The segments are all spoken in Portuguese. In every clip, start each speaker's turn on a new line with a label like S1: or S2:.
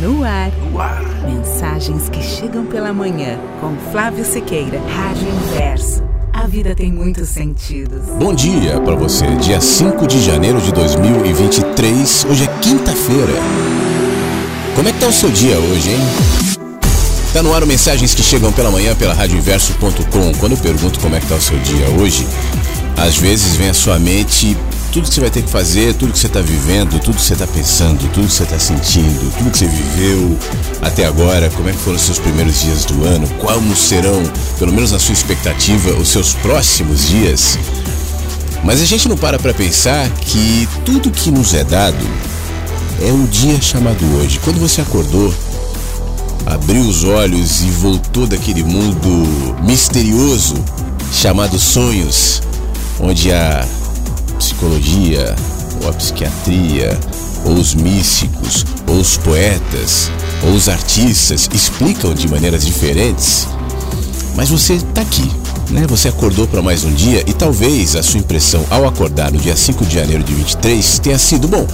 S1: No ar. no ar. Mensagens que chegam pela manhã com Flávio Sequeira, Rádio Inverso. A vida tem muitos sentidos.
S2: Bom dia para você. Dia 5 de janeiro de 2023. Hoje é quinta-feira. Como é que tá o seu dia hoje, hein? Tá no ar mensagens que chegam pela manhã pela radioinverso.com. Quando eu pergunto como é que tá o seu dia hoje, às vezes vem à sua mente tudo que você vai ter que fazer, tudo que você está vivendo, tudo que você está pensando, tudo que você está sentindo, tudo que você viveu até agora, como é que foram os seus primeiros dias do ano, como serão, pelo menos na sua expectativa, os seus próximos dias. Mas a gente não para para pensar que tudo que nos é dado é um dia chamado hoje. Quando você acordou, abriu os olhos e voltou daquele mundo misterioso chamado sonhos, onde a psicologia, ou a psiquiatria, ou os místicos, ou os poetas, ou os artistas explicam de maneiras diferentes, mas você está aqui, né? Você acordou para mais um dia e talvez a sua impressão ao acordar no dia 5 de janeiro de 23 tenha sido: bom,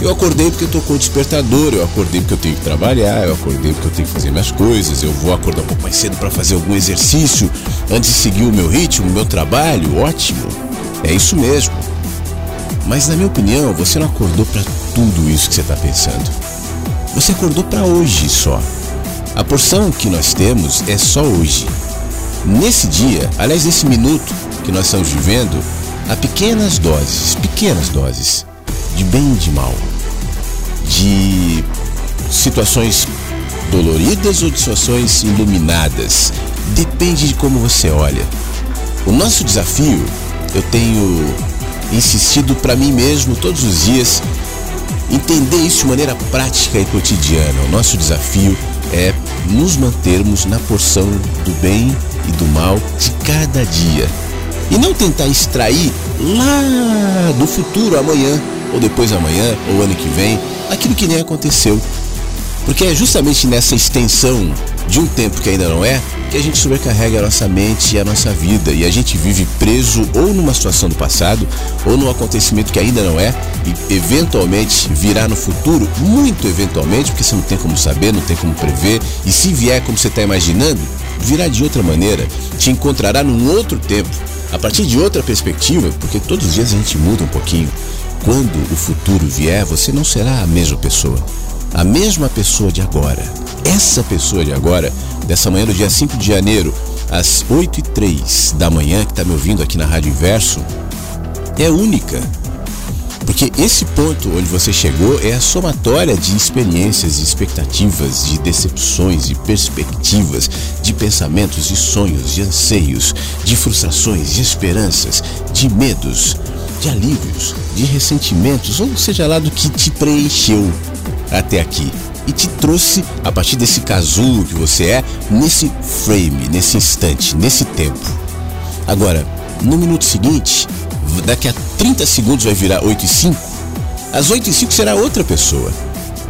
S2: eu acordei porque eu tô com o despertador, eu acordei porque eu tenho que trabalhar, eu acordei porque eu tenho que fazer minhas coisas, eu vou acordar um pouco mais cedo para fazer algum exercício antes de seguir o meu ritmo, o meu trabalho. Ótimo, é isso mesmo. Mas na minha opinião, você não acordou para tudo isso que você está pensando. Você acordou para hoje só. A porção que nós temos é só hoje. Nesse dia, aliás, nesse minuto que nós estamos vivendo, há pequenas doses, pequenas doses de bem e de mal, de situações doloridas ou de situações iluminadas. Depende de como você olha. O nosso desafio, eu tenho insistido para mim mesmo todos os dias entender isso de maneira prática e cotidiana. O nosso desafio é nos mantermos na porção do bem e do mal de cada dia. E não tentar extrair lá do futuro, amanhã, ou depois amanhã, ou ano que vem, aquilo que nem aconteceu. Porque é justamente nessa extensão de um tempo que ainda não é que a gente sobrecarrega a nossa mente e a nossa vida. E a gente vive preso ou numa situação do passado ou num acontecimento que ainda não é e eventualmente virá no futuro, muito eventualmente, porque você não tem como saber, não tem como prever. E se vier como você está imaginando, virá de outra maneira, te encontrará num outro tempo, a partir de outra perspectiva, porque todos os dias a gente muda um pouquinho. Quando o futuro vier, você não será a mesma pessoa a mesma pessoa de agora, essa pessoa de agora, dessa manhã do dia 5 de janeiro, às 8 e 3 da manhã, que está me ouvindo aqui na Rádio Inverso, é única. Porque esse ponto onde você chegou é a somatória de experiências, de expectativas, de decepções, de perspectivas, de pensamentos, de sonhos, de anseios, de frustrações, de esperanças, de medos, de alívios, de ressentimentos, ou seja lá do que te preencheu até aqui e te trouxe a partir desse casulo que você é nesse frame, nesse instante, nesse tempo. Agora, no minuto seguinte, daqui a 30 segundos vai virar 8 e 5. Às 8 e 5 será outra pessoa.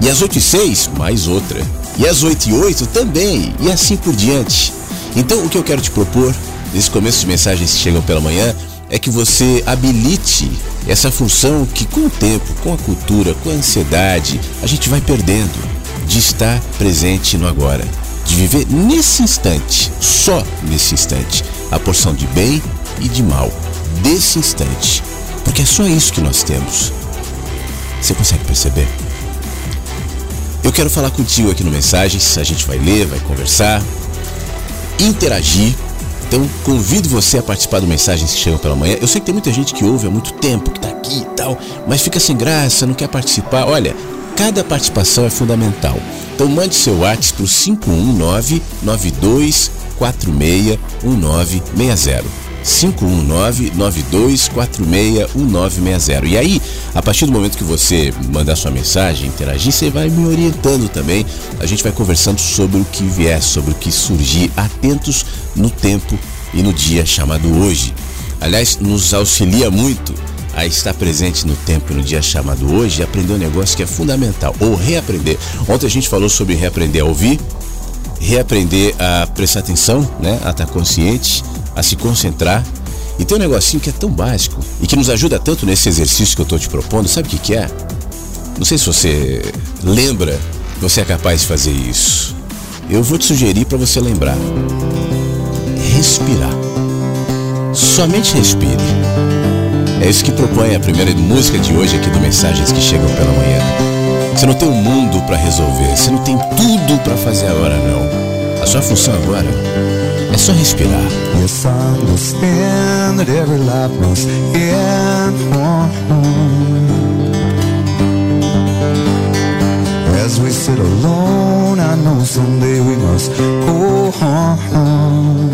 S2: E às 8 e 6, mais outra. E às 8 e 8 também, e assim por diante. Então, o que eu quero te propor, nesse começo de mensagens que chegam pela manhã, é que você habilite essa função que, com o tempo, com a cultura, com a ansiedade, a gente vai perdendo de estar presente no agora, de viver nesse instante, só nesse instante, a porção de bem e de mal, desse instante, porque é só isso que nós temos. Você consegue perceber? Eu quero falar contigo aqui no Mensagens, a gente vai ler, vai conversar, interagir. Então convido você a participar do Mensagens que chegam pela manhã. Eu sei que tem muita gente que ouve há muito tempo, que está aqui e tal, mas fica sem graça, não quer participar. Olha, cada participação é fundamental. Então mande seu WhatsApp para o 519 9246 1960. 519-9246-1960. E aí, a partir do momento que você mandar sua mensagem, interagir, você vai me orientando também. A gente vai conversando sobre o que vier, sobre o que surgir, atentos no tempo e no dia chamado hoje. Aliás, nos auxilia muito a estar presente no tempo e no dia chamado hoje e aprender um negócio que é fundamental, ou reaprender. Ontem a gente falou sobre reaprender a ouvir, reaprender a prestar atenção, né, a estar consciente a se concentrar. E tem um negocinho que é tão básico e que nos ajuda tanto nesse exercício que eu estou te propondo. Sabe o que, que é? Não sei se você lembra que você é capaz de fazer isso. Eu vou te sugerir para você lembrar. Respirar. Somente respire. É isso que propõe a primeira música de hoje aqui do Mensagens que Chegam pela Manhã. Você não tem um mundo para resolver, você não tem tudo para fazer agora, não. A sua função agora é só respirar. Yes, I understand that every life must end. As we sit alone, I know someday we must go home.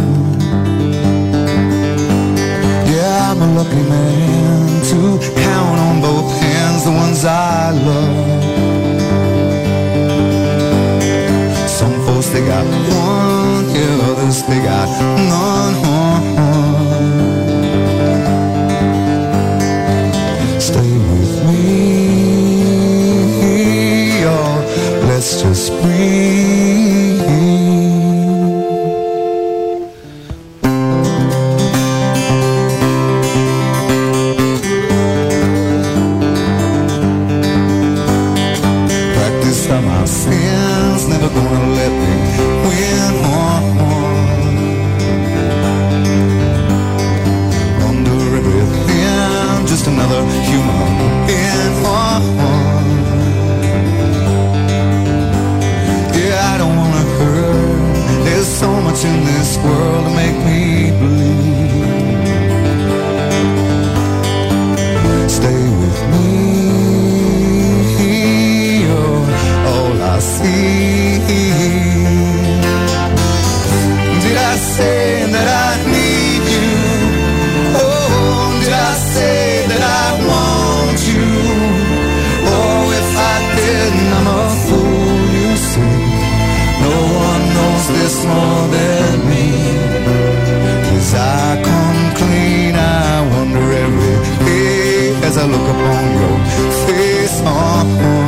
S2: Yeah, I'm a lucky man to count on both hands the ones I love. Some folks they got one, others they got none. Stay with me, oh, let's just breathe. As I look upon your face. Everything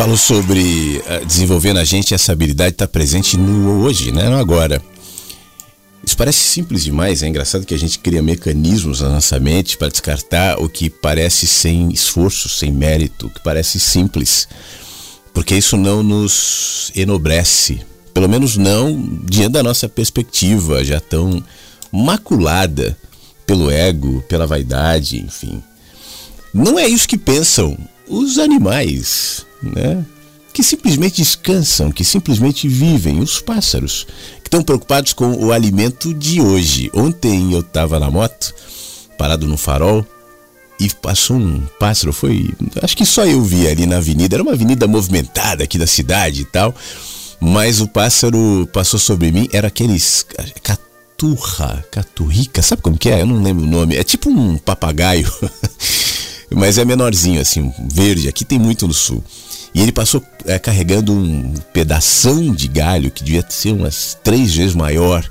S2: falo sobre uh, desenvolver na gente essa habilidade estar tá presente no hoje, né? No agora. Isso parece simples demais, é engraçado que a gente cria mecanismos na nossa mente para descartar o que parece sem esforço, sem mérito, o que parece simples. Porque isso não nos enobrece, pelo menos não diante da nossa perspectiva já tão maculada pelo ego, pela vaidade, enfim. Não é isso que pensam os animais, né? Que simplesmente descansam, que simplesmente vivem, os pássaros, que estão preocupados com o alimento de hoje. Ontem eu estava na moto, parado no farol, e passou um pássaro, foi. Acho que só eu vi ali na avenida, era uma avenida movimentada aqui da cidade e tal. Mas o pássaro passou sobre mim, era aqueles caturra, caturrica, sabe como que é? Eu não lembro o nome. É tipo um papagaio. mas é menorzinho, assim, verde. Aqui tem muito no sul. E ele passou é, carregando um pedação de galho que devia ser umas três vezes maior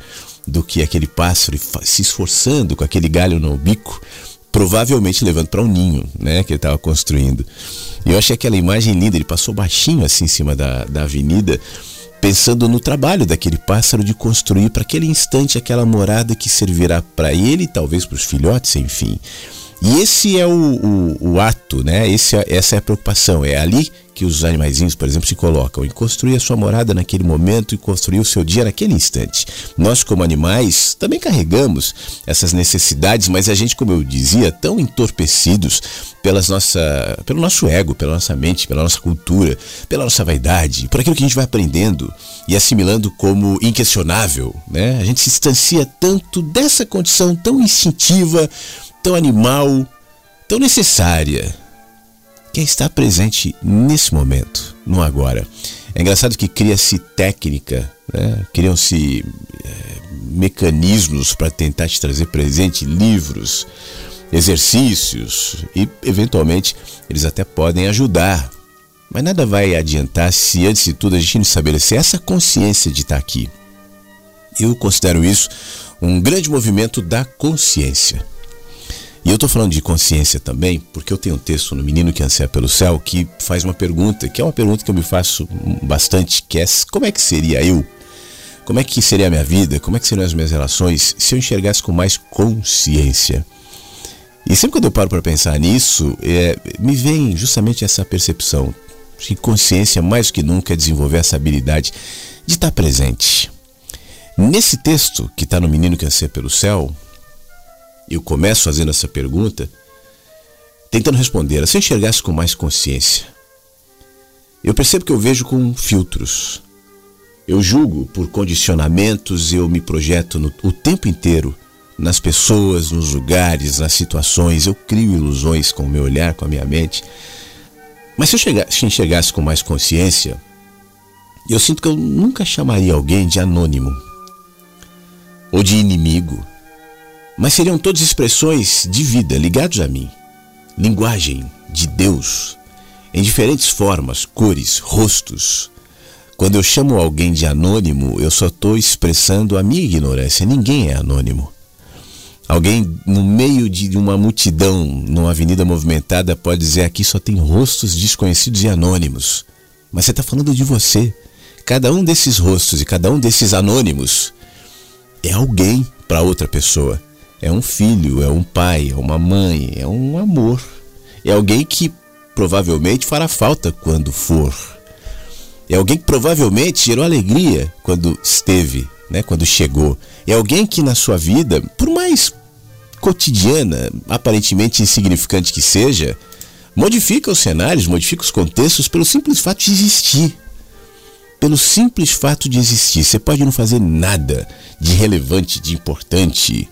S2: do que aquele pássaro, se esforçando com aquele galho no bico, provavelmente levando para um ninho, né, que ele estava construindo. E eu achei aquela imagem linda. Ele passou baixinho assim em cima da, da avenida, pensando no trabalho daquele pássaro de construir para aquele instante aquela morada que servirá para ele, talvez para os filhotes, enfim. E esse é o, o, o ato, né? Esse, é, essa é a preocupação. É ali que os animaizinhos, por exemplo, se colocam em construir a sua morada naquele momento e construir o seu dia naquele instante. Nós, como animais, também carregamos essas necessidades, mas a gente, como eu dizia, tão entorpecidos pelas nossa, pelo nosso ego, pela nossa mente, pela nossa cultura, pela nossa vaidade, por aquilo que a gente vai aprendendo e assimilando como inquestionável, né? A gente se distancia tanto dessa condição tão instintiva tão animal, tão necessária, que é estar presente nesse momento, no agora. É engraçado que cria-se técnica, né? criam-se é, mecanismos para tentar te trazer presente, livros, exercícios e, eventualmente, eles até podem ajudar. Mas nada vai adiantar se, antes de tudo, a gente não estabelecer essa consciência de estar aqui. Eu considero isso um grande movimento da consciência. E eu estou falando de consciência também, porque eu tenho um texto no Menino que Anseia pelo Céu que faz uma pergunta, que é uma pergunta que eu me faço bastante, que é como é que seria eu? Como é que seria a minha vida? Como é que seriam as minhas relações se eu enxergasse com mais consciência? E sempre quando eu paro para pensar nisso, é, me vem justamente essa percepção que consciência mais que nunca é desenvolver essa habilidade de estar presente. Nesse texto que está no Menino que Anseia pelo Céu, eu começo fazendo essa pergunta, tentando responder. Se eu enxergasse com mais consciência, eu percebo que eu vejo com filtros. Eu julgo por condicionamentos, eu me projeto no, o tempo inteiro nas pessoas, nos lugares, nas situações. Eu crio ilusões com o meu olhar, com a minha mente. Mas se eu chegasse, enxergasse com mais consciência, eu sinto que eu nunca chamaria alguém de anônimo ou de inimigo mas seriam todas expressões de vida ligados a mim, linguagem de Deus, em diferentes formas, cores, rostos. Quando eu chamo alguém de anônimo, eu só estou expressando a minha ignorância. Ninguém é anônimo. Alguém no meio de uma multidão, numa avenida movimentada, pode dizer aqui só tem rostos desconhecidos e anônimos. Mas você está falando de você. Cada um desses rostos e cada um desses anônimos é alguém para outra pessoa. É um filho, é um pai, é uma mãe, é um amor. É alguém que provavelmente fará falta quando for. É alguém que provavelmente gerou alegria quando esteve, né, quando chegou. É alguém que na sua vida, por mais cotidiana, aparentemente insignificante que seja, modifica os cenários, modifica os contextos pelo simples fato de existir. Pelo simples fato de existir. Você pode não fazer nada de relevante, de importante,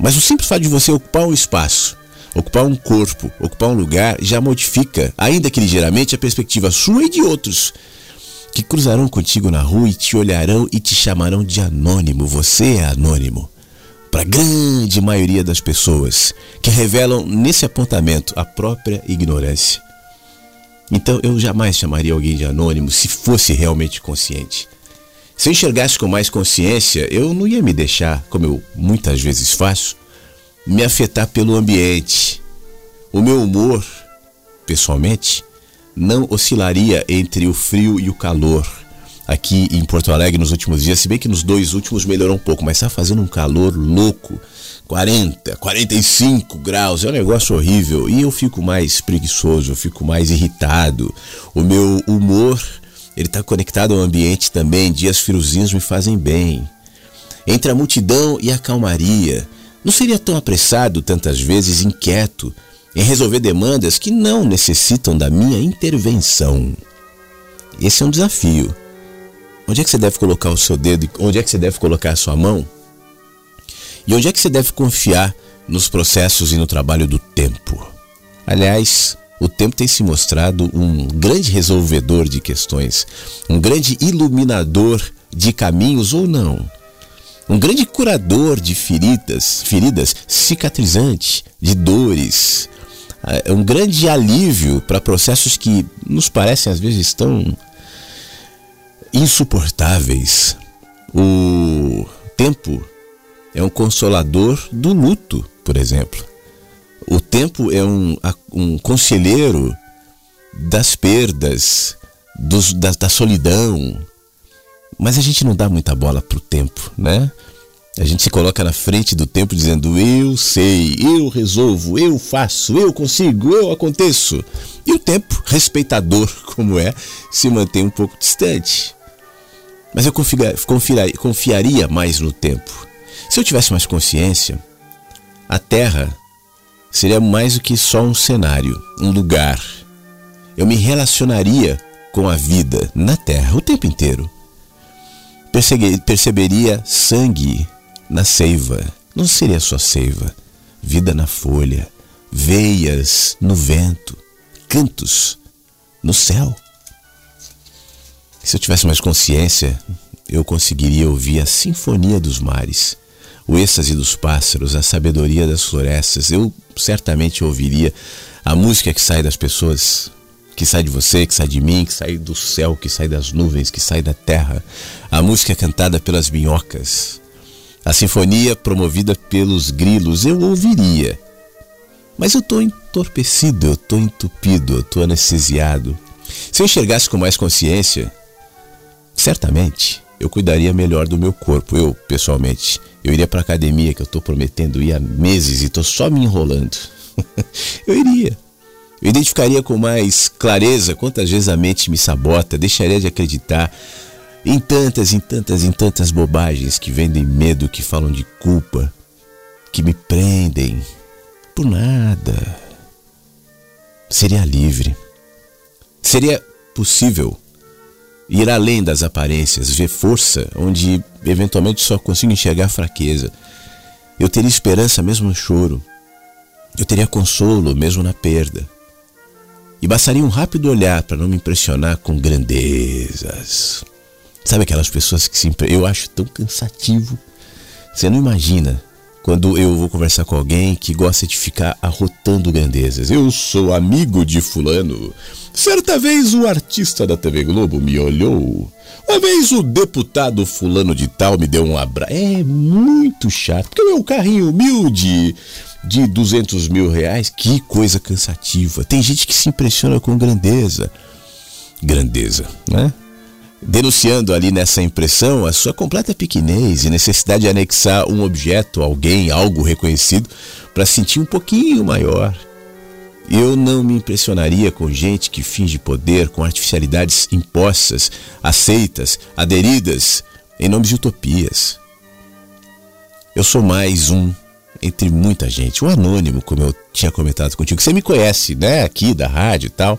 S2: mas o simples fato de você ocupar um espaço, ocupar um corpo, ocupar um lugar, já modifica, ainda que ligeiramente, a perspectiva sua e de outros que cruzarão contigo na rua e te olharão e te chamarão de anônimo. Você é anônimo. Para a grande maioria das pessoas que revelam nesse apontamento a própria ignorância. Então eu jamais chamaria alguém de anônimo se fosse realmente consciente. Se eu enxergasse com mais consciência, eu não ia me deixar, como eu muitas vezes faço, me afetar pelo ambiente. O meu humor, pessoalmente, não oscilaria entre o frio e o calor. Aqui em Porto Alegre nos últimos dias, se bem que nos dois últimos melhorou um pouco, mas está fazendo um calor louco. 40, 45 graus, é um negócio horrível. E eu fico mais preguiçoso, eu fico mais irritado. O meu humor, ele está conectado ao ambiente também. Dias friozinhos me fazem bem. Entre a multidão e a calmaria, não seria tão apressado, tantas vezes inquieto, em resolver demandas que não necessitam da minha intervenção. Esse é um desafio. Onde é que você deve colocar o seu dedo? Onde é que você deve colocar a sua mão? E onde é que você deve confiar nos processos e no trabalho do tempo? Aliás, o tempo tem se mostrado um grande resolvedor de questões, um grande iluminador de caminhos ou não. Um grande curador de feridas, feridas cicatrizante, de dores. É um grande alívio para processos que nos parecem às vezes tão insuportáveis. O tempo é um consolador do luto, por exemplo. O tempo é um, um conselheiro das perdas, dos, da, da solidão. Mas a gente não dá muita bola pro tempo, né? A gente se coloca na frente do tempo dizendo eu sei, eu resolvo, eu faço, eu consigo, eu aconteço. E o tempo, respeitador como é, se mantém um pouco distante. Mas eu confiaria, confiaria mais no tempo. Se eu tivesse mais consciência, a Terra seria mais do que só um cenário, um lugar. Eu me relacionaria com a vida na Terra o tempo inteiro. Perceberia sangue na seiva. Não seria só seiva, vida na folha, veias no vento, cantos no céu. Se eu tivesse mais consciência, eu conseguiria ouvir a sinfonia dos mares o êxtase dos pássaros, a sabedoria das florestas. Eu certamente ouviria a música que sai das pessoas, que sai de você, que sai de mim, que sai do céu, que sai das nuvens, que sai da terra. A música cantada pelas minhocas. A sinfonia promovida pelos grilos. Eu ouviria. Mas eu estou entorpecido, eu estou entupido, eu estou anestesiado. Se eu enxergasse com mais consciência, certamente eu cuidaria melhor do meu corpo. Eu, pessoalmente, eu iria para academia que eu estou prometendo ir há meses e estou só me enrolando. eu iria. Eu identificaria com mais clareza quantas vezes a mente me sabota, deixaria de acreditar em tantas, em tantas, em tantas bobagens que vendem medo, que falam de culpa, que me prendem por nada. Seria livre. Seria possível ir além das aparências, ver força onde eventualmente só consigo enxergar fraqueza. Eu teria esperança mesmo no choro. Eu teria consolo mesmo na perda. E bastaria um rápido olhar para não me impressionar com grandezas. Sabe aquelas pessoas que se eu acho tão cansativo. Você não imagina quando eu vou conversar com alguém que gosta de ficar arrotando grandezas. Eu sou amigo de fulano. Certa vez o artista da TV Globo me olhou. Uma vez o deputado fulano de tal me deu um abraço. É muito chato, porque o meu carrinho humilde de 200 mil reais, que coisa cansativa. Tem gente que se impressiona com grandeza. Grandeza, né? denunciando ali nessa impressão a sua completa pequenez e necessidade de anexar um objeto, alguém, algo reconhecido, para sentir um pouquinho maior. Eu não me impressionaria com gente que finge poder com artificialidades impostas, aceitas, aderidas em nome de utopias. Eu sou mais um entre muita gente, um anônimo, como eu tinha comentado contigo. Você me conhece, né, aqui da rádio e tal.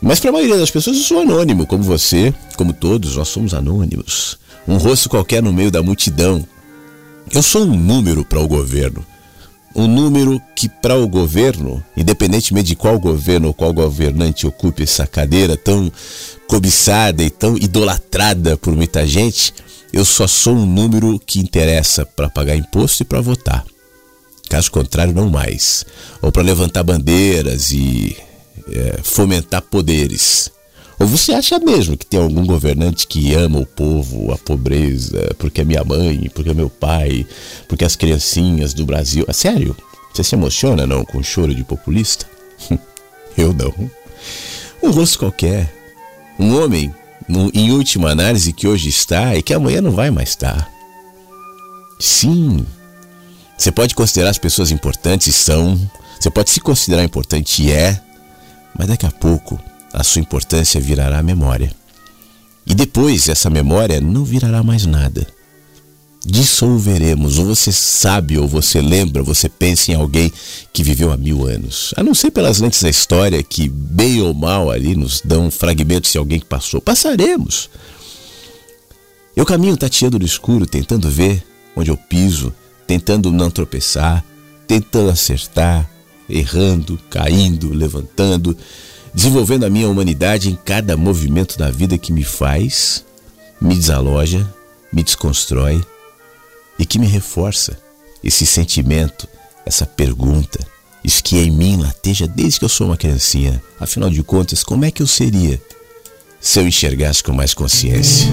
S2: Mas para a maioria das pessoas eu sou anônimo, como você, como todos, nós somos anônimos. Um rosto qualquer no meio da multidão. Eu sou um número para o governo. Um número que, para o governo, independentemente de qual governo ou qual governante ocupe essa cadeira tão cobiçada e tão idolatrada por muita gente, eu só sou um número que interessa para pagar imposto e para votar. Caso contrário, não mais. Ou para levantar bandeiras e é, fomentar poderes. Ou você acha mesmo que tem algum governante que ama o povo, a pobreza, porque é minha mãe, porque é meu pai, porque as criancinhas do Brasil. Ah, sério? Você se emociona não com choro de populista? Eu não. Um rosto qualquer. Um homem, no, em última análise, que hoje está e que amanhã não vai mais estar. Sim. Você pode considerar as pessoas importantes são. Você pode se considerar importante é. Mas daqui a pouco a sua importância virará memória. E depois essa memória não virará mais nada. Dissolveremos, ou você sabe, ou você lembra, você pensa em alguém que viveu há mil anos. A não ser pelas lentes da história que, bem ou mal, ali nos dão fragmentos de alguém que passou. Passaremos. Eu caminho tateando no escuro, tentando ver onde eu piso, tentando não tropeçar, tentando acertar, errando, caindo, levantando, desenvolvendo a minha humanidade em cada movimento da vida que me faz, me desaloja, me desconstrói e que me reforça esse sentimento, essa pergunta, isso que em mim lateja desde que eu sou uma criancinha. Afinal de contas, como é que eu seria se eu enxergasse com mais consciência?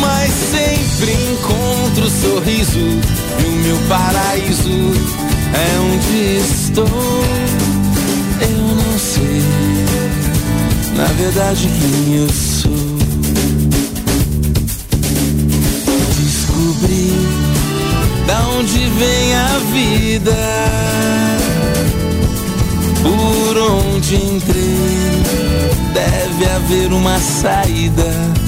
S3: Mas sempre encontro sorriso e o meu paraíso é onde estou. Eu não sei, na verdade, quem eu sou. Descobri da onde vem a vida, por onde entrei. Deve haver uma saída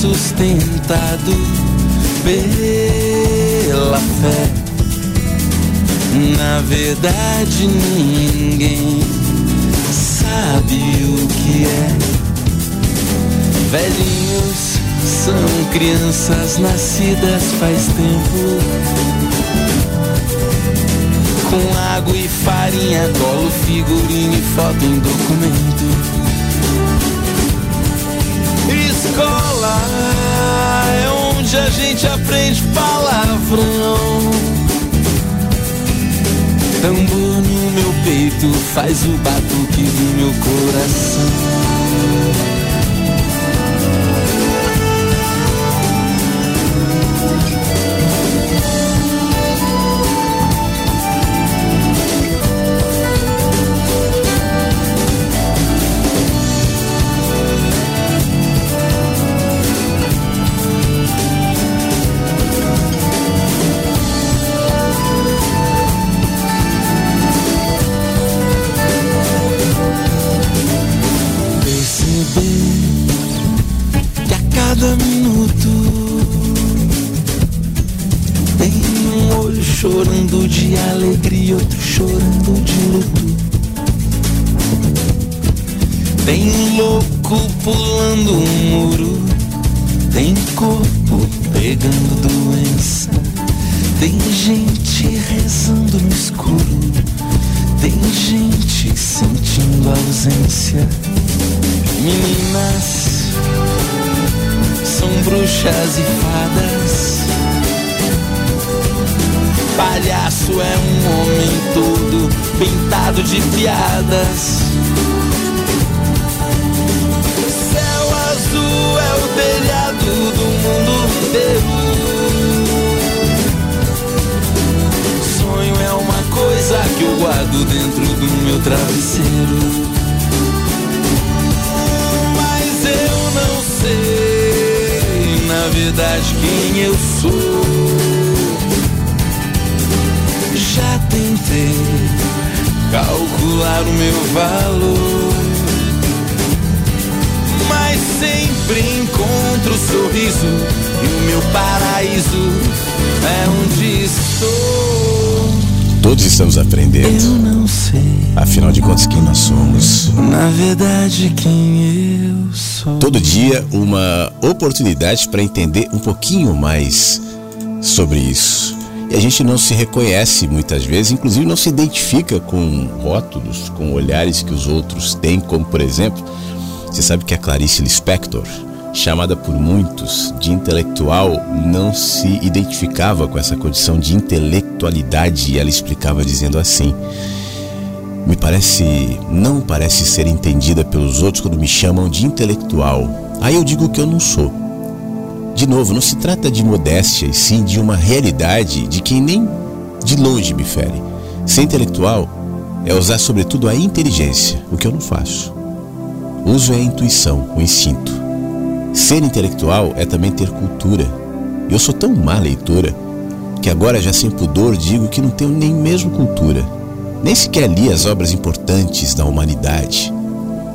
S3: sustentado pela fé. Na verdade, ninguém sabe o que é. Velhinhos são crianças nascidas faz tempo. Com água e farinha, colo, figurino e foto em documento. É onde a gente aprende palavrão. Tambor no meu peito faz o batuque do meu coração. Piadas. telhado do mundo inteiro. Sonho é uma coisa que eu guardo dentro do meu travesseiro. Mas eu não sei, na verdade, quem eu sou. Já tentei calcular o meu valor mas sempre encontro o sorriso e o meu paraíso é onde estou.
S2: Todos estamos aprendendo.
S3: Eu não sei.
S2: Afinal de contas, quem nós somos?
S3: Na verdade, quem eu sou.
S2: Todo dia, uma oportunidade para entender um pouquinho mais sobre isso. E a gente não se reconhece muitas vezes, inclusive não se identifica com rótulos, com olhares que os outros têm, como por exemplo, você sabe que a Clarice Lispector, chamada por muitos de intelectual, não se identificava com essa condição de intelectualidade e ela explicava dizendo assim: me parece, não parece ser entendida pelos outros quando me chamam de intelectual. Aí eu digo que eu não sou. De novo, não se trata de modéstia, e sim de uma realidade de quem nem de longe me fere. Ser intelectual é usar sobretudo a inteligência, o que eu não faço. Uso é a intuição, o instinto. Ser intelectual é também ter cultura. Eu sou tão má leitora que agora, já sem pudor, digo que não tenho nem mesmo cultura. Nem sequer li as obras importantes da humanidade.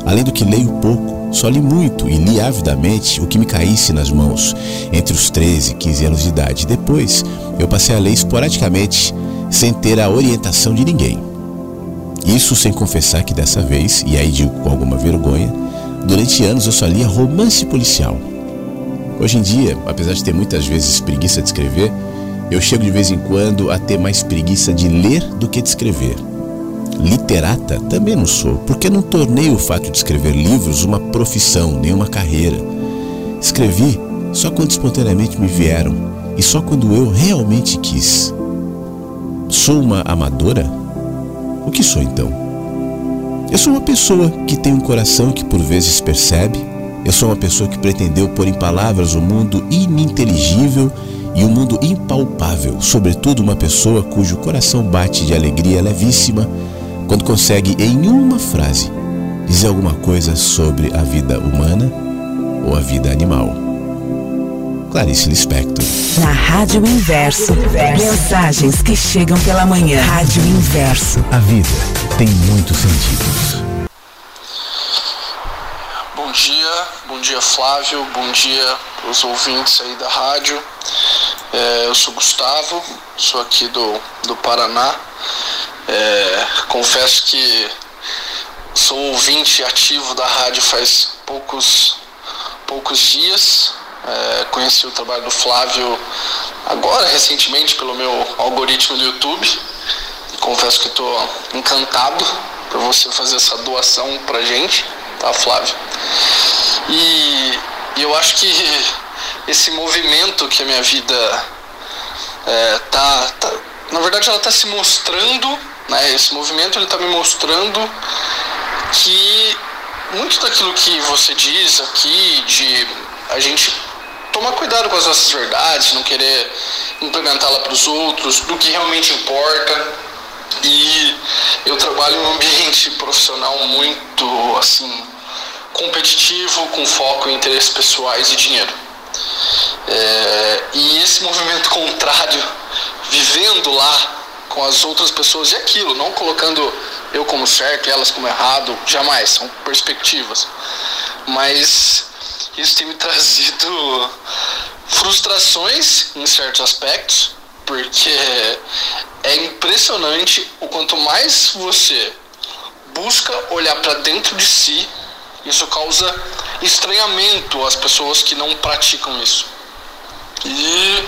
S2: Além do que leio pouco, só li muito e li avidamente o que me caísse nas mãos entre os 13 e 15 anos de idade. Depois, eu passei a ler esporadicamente, sem ter a orientação de ninguém. Isso sem confessar que dessa vez, e aí digo com alguma vergonha, durante anos eu só lia romance policial. Hoje em dia, apesar de ter muitas vezes preguiça de escrever, eu chego de vez em quando a ter mais preguiça de ler do que de escrever. Literata também não sou, porque não tornei o fato de escrever livros uma profissão, nem uma carreira. Escrevi só quando espontaneamente me vieram e só quando eu realmente quis. Sou uma amadora? O que sou então? Eu sou uma pessoa que tem um coração que por vezes percebe. Eu sou uma pessoa que pretendeu pôr em palavras o um mundo ininteligível e um mundo impalpável, sobretudo uma pessoa cujo coração bate de alegria levíssima quando consegue, em uma frase, dizer alguma coisa sobre a vida humana ou a vida animal. Clarice Lispector.
S1: Na Rádio Inverso. Mensagens que chegam pela manhã. Rádio Inverso.
S4: A vida tem muitos sentidos.
S5: Bom dia, bom dia Flávio, bom dia os ouvintes aí da rádio. É, eu sou Gustavo, sou aqui do, do Paraná. É, confesso que sou ouvinte ativo da rádio faz poucos, poucos dias. É, conheci o trabalho do Flávio agora, recentemente, pelo meu algoritmo do YouTube. Confesso que estou encantado por você fazer essa doação pra gente, tá, Flávio? E, e eu acho que esse movimento que a minha vida é, tá, tá, na verdade ela está se mostrando, né? Esse movimento está me mostrando que muito daquilo que você diz aqui de a gente tomar cuidado com as nossas verdades, não querer implementá-la para os outros, do que realmente importa. E eu trabalho em um ambiente profissional muito assim competitivo, com foco em interesses pessoais e dinheiro. É, e esse movimento contrário, vivendo lá com as outras pessoas e aquilo, não colocando eu como certo e elas como errado, jamais, são perspectivas. Mas isso tem me trazido frustrações em certos aspectos, porque é impressionante o quanto mais você busca olhar para dentro de si, isso causa estranhamento às pessoas que não praticam isso. E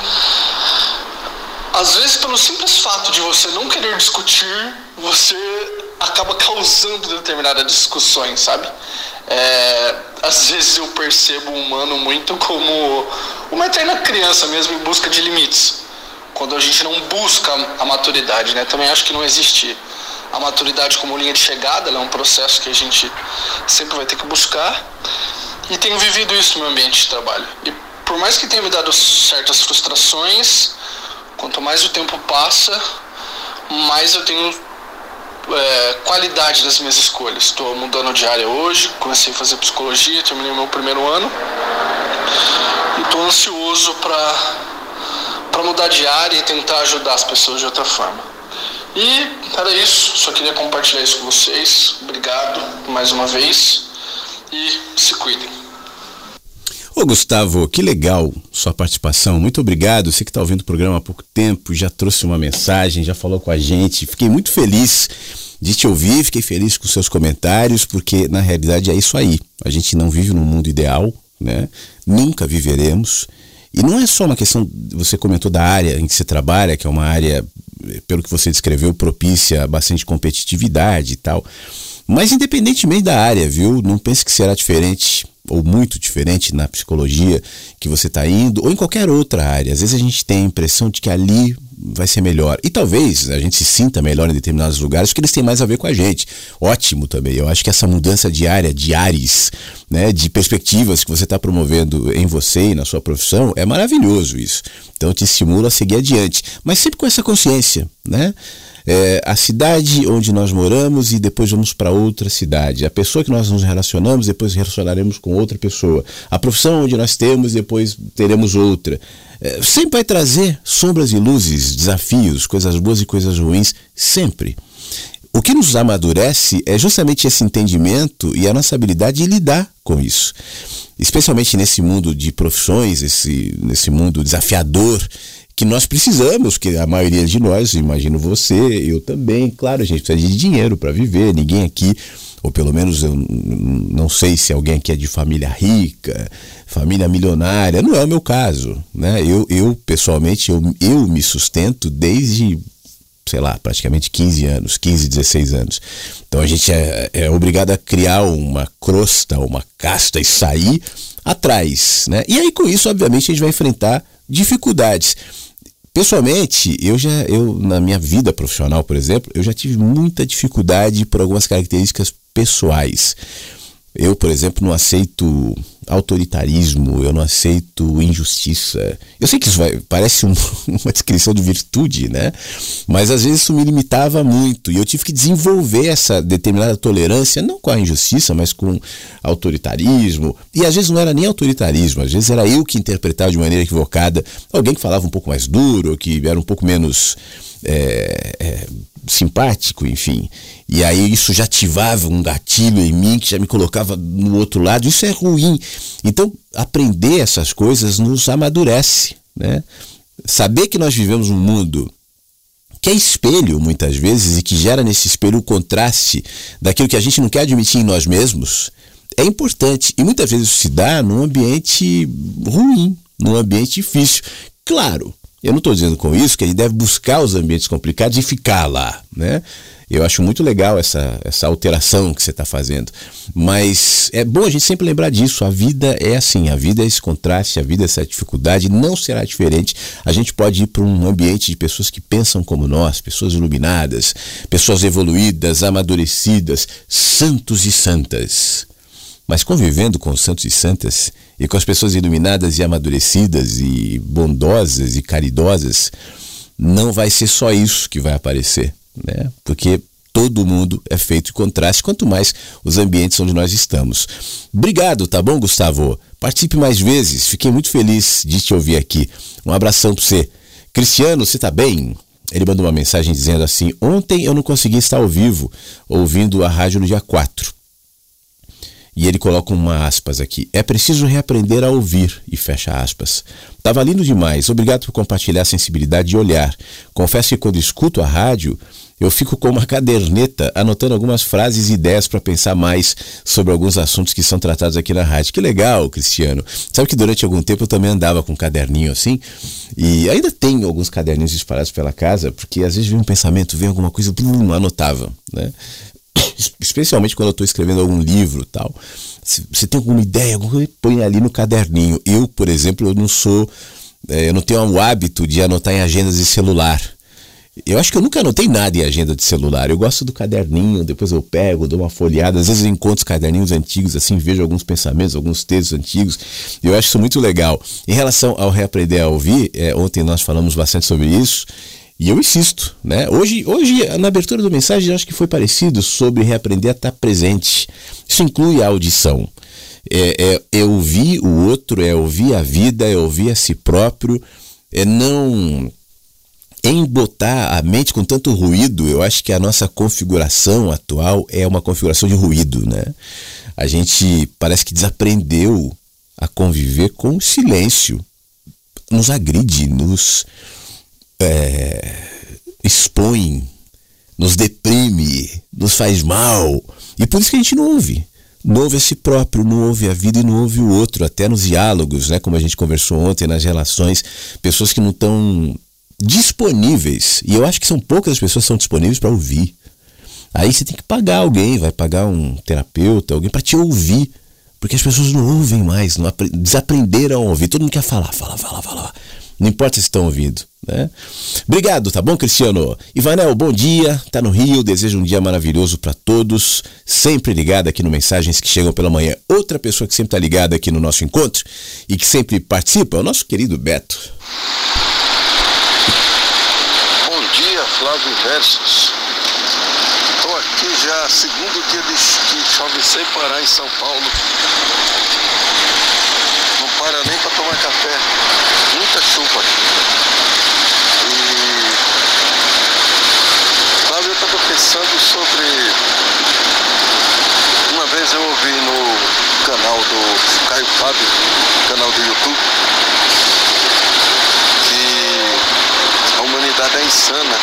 S5: às vezes pelo simples fato de você não querer discutir, você acaba causando determinadas discussões, sabe? É, às vezes eu percebo o humano muito como uma eterna criança mesmo em busca de limites. Quando a gente não busca a maturidade, né? Também acho que não existe a maturidade como linha de chegada, ela é um processo que a gente sempre vai ter que buscar. E tenho vivido isso no meu ambiente de trabalho. E por mais que tenha me dado certas frustrações, quanto mais o tempo passa, mais eu tenho é, qualidade das minhas escolhas. Estou mudando de área hoje, comecei a fazer psicologia, terminei meu primeiro ano estou ansioso para mudar de área e tentar ajudar as pessoas de outra forma. E era isso, só queria compartilhar isso com vocês. Obrigado mais uma vez e se cuidem.
S2: Ô Gustavo, que legal sua participação. Muito obrigado. Você que está ouvindo o programa há pouco tempo, já trouxe uma mensagem, já falou com a gente. Fiquei muito feliz de te ouvir, fiquei feliz com seus comentários, porque na realidade é isso aí. A gente não vive num mundo ideal, né? Nunca viveremos. E não é só uma questão, você comentou da área em que você trabalha, que é uma área, pelo que você descreveu, propícia a bastante competitividade e tal. Mas independentemente da área, viu? Não pense que será diferente ou muito diferente na psicologia que você está indo, ou em qualquer outra área. Às vezes a gente tem a impressão de que ali vai ser melhor. E talvez a gente se sinta melhor em determinados lugares porque eles têm mais a ver com a gente. Ótimo também. Eu acho que essa mudança diária, de ares, né, de perspectivas que você está promovendo em você e na sua profissão, é maravilhoso isso. Então te estimula a seguir adiante. Mas sempre com essa consciência, né? É, a cidade onde nós moramos e depois vamos para outra cidade. A pessoa que nós nos relacionamos, depois relacionaremos com outra pessoa. A profissão onde nós temos, depois teremos outra. É, sempre vai trazer sombras e luzes, desafios, coisas boas e coisas ruins, sempre. O que nos amadurece é justamente esse entendimento e a nossa habilidade de lidar com isso. Especialmente nesse mundo de profissões, esse, nesse mundo desafiador que nós precisamos, que a maioria de nós, imagino você, eu também, claro, a gente precisa de dinheiro para viver, ninguém aqui, ou pelo menos eu não sei se alguém aqui é de família rica, família milionária, não é o meu caso, né? Eu, eu pessoalmente, eu, eu me sustento desde sei lá, praticamente 15 anos, 15, 16 anos. Então a gente é, é obrigado a criar uma crosta, uma casta e sair atrás, né? E aí com isso, obviamente, a gente vai enfrentar dificuldades. Pessoalmente, eu já, eu na minha vida profissional, por exemplo, eu já tive muita dificuldade por algumas características pessoais. Eu, por exemplo, não aceito autoritarismo, eu não aceito injustiça. Eu sei que isso vai, parece um, uma descrição de virtude, né? Mas às vezes isso me limitava muito e eu tive que desenvolver essa determinada tolerância, não com a injustiça, mas com autoritarismo. E às vezes não era nem autoritarismo, às vezes era eu que interpretava de maneira equivocada alguém que falava um pouco mais duro, que era um pouco menos. É, é, simpático, enfim. E aí isso já ativava um gatilho em mim que já me colocava no outro lado. Isso é ruim. Então, aprender essas coisas nos amadurece, né? Saber que nós vivemos um mundo que é espelho muitas vezes e que gera nesse espelho o contraste daquilo que a gente não quer admitir em nós mesmos, é importante. E muitas vezes isso se dá num ambiente ruim, num ambiente difícil. Claro, eu não estou dizendo com isso que ele deve buscar os ambientes complicados e ficar lá, né? Eu acho muito legal essa, essa alteração que você está fazendo. Mas é bom a gente sempre lembrar disso. A vida é assim, a vida é esse contraste, a vida é essa dificuldade, não será diferente. A gente pode ir para um ambiente de pessoas que pensam como nós, pessoas iluminadas, pessoas evoluídas, amadurecidas, santos e santas. Mas convivendo com os santos e santas e com as pessoas iluminadas e amadurecidas e bondosas e caridosas, não vai ser só isso que vai aparecer, né? Porque todo mundo é feito de contraste, quanto mais os ambientes onde nós estamos. Obrigado, tá bom, Gustavo? Participe mais vezes, fiquei muito feliz de te ouvir aqui. Um abração para você. Cristiano, você tá bem? Ele mandou uma mensagem dizendo assim: Ontem eu não consegui estar ao vivo ouvindo a rádio no dia 4. E ele coloca uma aspas aqui. É preciso reaprender a ouvir, e fecha aspas. Tava lindo demais. Obrigado por compartilhar a sensibilidade de olhar. Confesso que quando escuto a rádio, eu fico com uma caderneta anotando algumas frases e ideias para pensar mais sobre alguns assuntos que são tratados aqui na rádio. Que legal, Cristiano. Sabe que durante algum tempo eu também andava com um caderninho assim, e ainda tenho alguns caderninhos espalhados pela casa, porque às vezes vem um pensamento, vem alguma coisa, blum, anotava, né? Especialmente quando eu estou escrevendo algum livro tal. Se você tem alguma ideia, põe ali no caderninho. Eu, por exemplo, eu não sou. É, eu não tenho o hábito de anotar em agendas de celular. Eu acho que eu nunca anotei nada em agenda de celular. Eu gosto do caderninho, depois eu pego, dou uma folheada. Às vezes eu encontro os caderninhos antigos, assim, vejo alguns pensamentos, alguns textos antigos. Eu acho isso muito legal. Em relação ao reaprender a ouvir, é, ontem nós falamos bastante sobre isso. E eu insisto, né? Hoje, hoje na abertura do mensagem, acho que foi parecido sobre reaprender a estar presente. Isso inclui a audição. É, é, é ouvir o outro, é ouvir a vida, é ouvir a si próprio, é não embotar a mente com tanto ruído, eu acho que a nossa configuração atual é uma configuração de ruído, né? A gente parece que desaprendeu a conviver com o silêncio. Nos agride, nos é, expõe, nos deprime, nos faz mal. E por isso que a gente não ouve. Não ouve a si próprio, não ouve a vida e não ouve o outro, até nos diálogos, né? Como a gente conversou ontem, nas relações, pessoas que não estão disponíveis. E eu acho que são poucas as pessoas que são disponíveis para ouvir. Aí você tem que pagar alguém, vai pagar um terapeuta, alguém para te ouvir. Porque as pessoas não ouvem mais, não desaprenderam a ouvir. Todo mundo quer falar, fala, fala, fala. Não importa se estão ouvindo. Né? Obrigado, tá bom, Cristiano? Ivanel, bom dia. Tá no Rio, desejo um dia maravilhoso para todos. Sempre ligado aqui no Mensagens que Chegam pela Manhã. Outra pessoa que sempre tá ligada aqui no nosso encontro e que sempre participa é o nosso querido Beto.
S6: Flávio Versos. Estou aqui já segundo dia de que chove sem parar em São Paulo. Não para nem para tomar café. Muita chuva aqui. E Flávio, eu pensando sobre. Uma vez eu ouvi no canal do Caio Fábio, canal do YouTube, que a humanidade é insana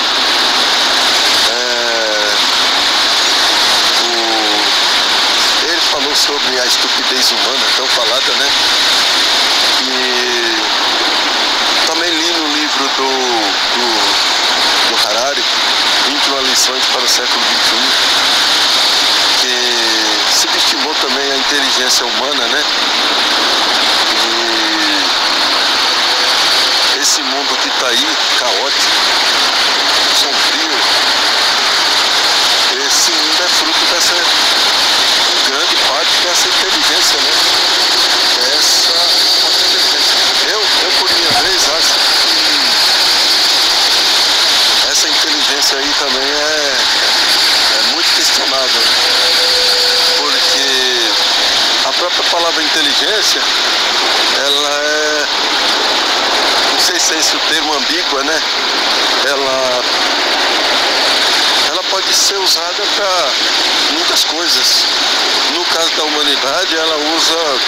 S6: falou sobre a estupidez humana, tão falada, né? E também li no livro do, do, do Harari, 21 lições para o século XXI, que subestimou também a inteligência humana, né? E esse mundo que está aí, caótico, sombrio, esse mundo é fruto dessa grande parte dessa inteligência, né? Essa inteligência. Eu, eu por minha vez, acho que essa inteligência aí também é, é muito questionável. Né? Porque a própria palavra inteligência, ela é. Não sei se é esse o termo ambígua, né? Ela pode ser usada para muitas coisas. No caso da humanidade, ela usa,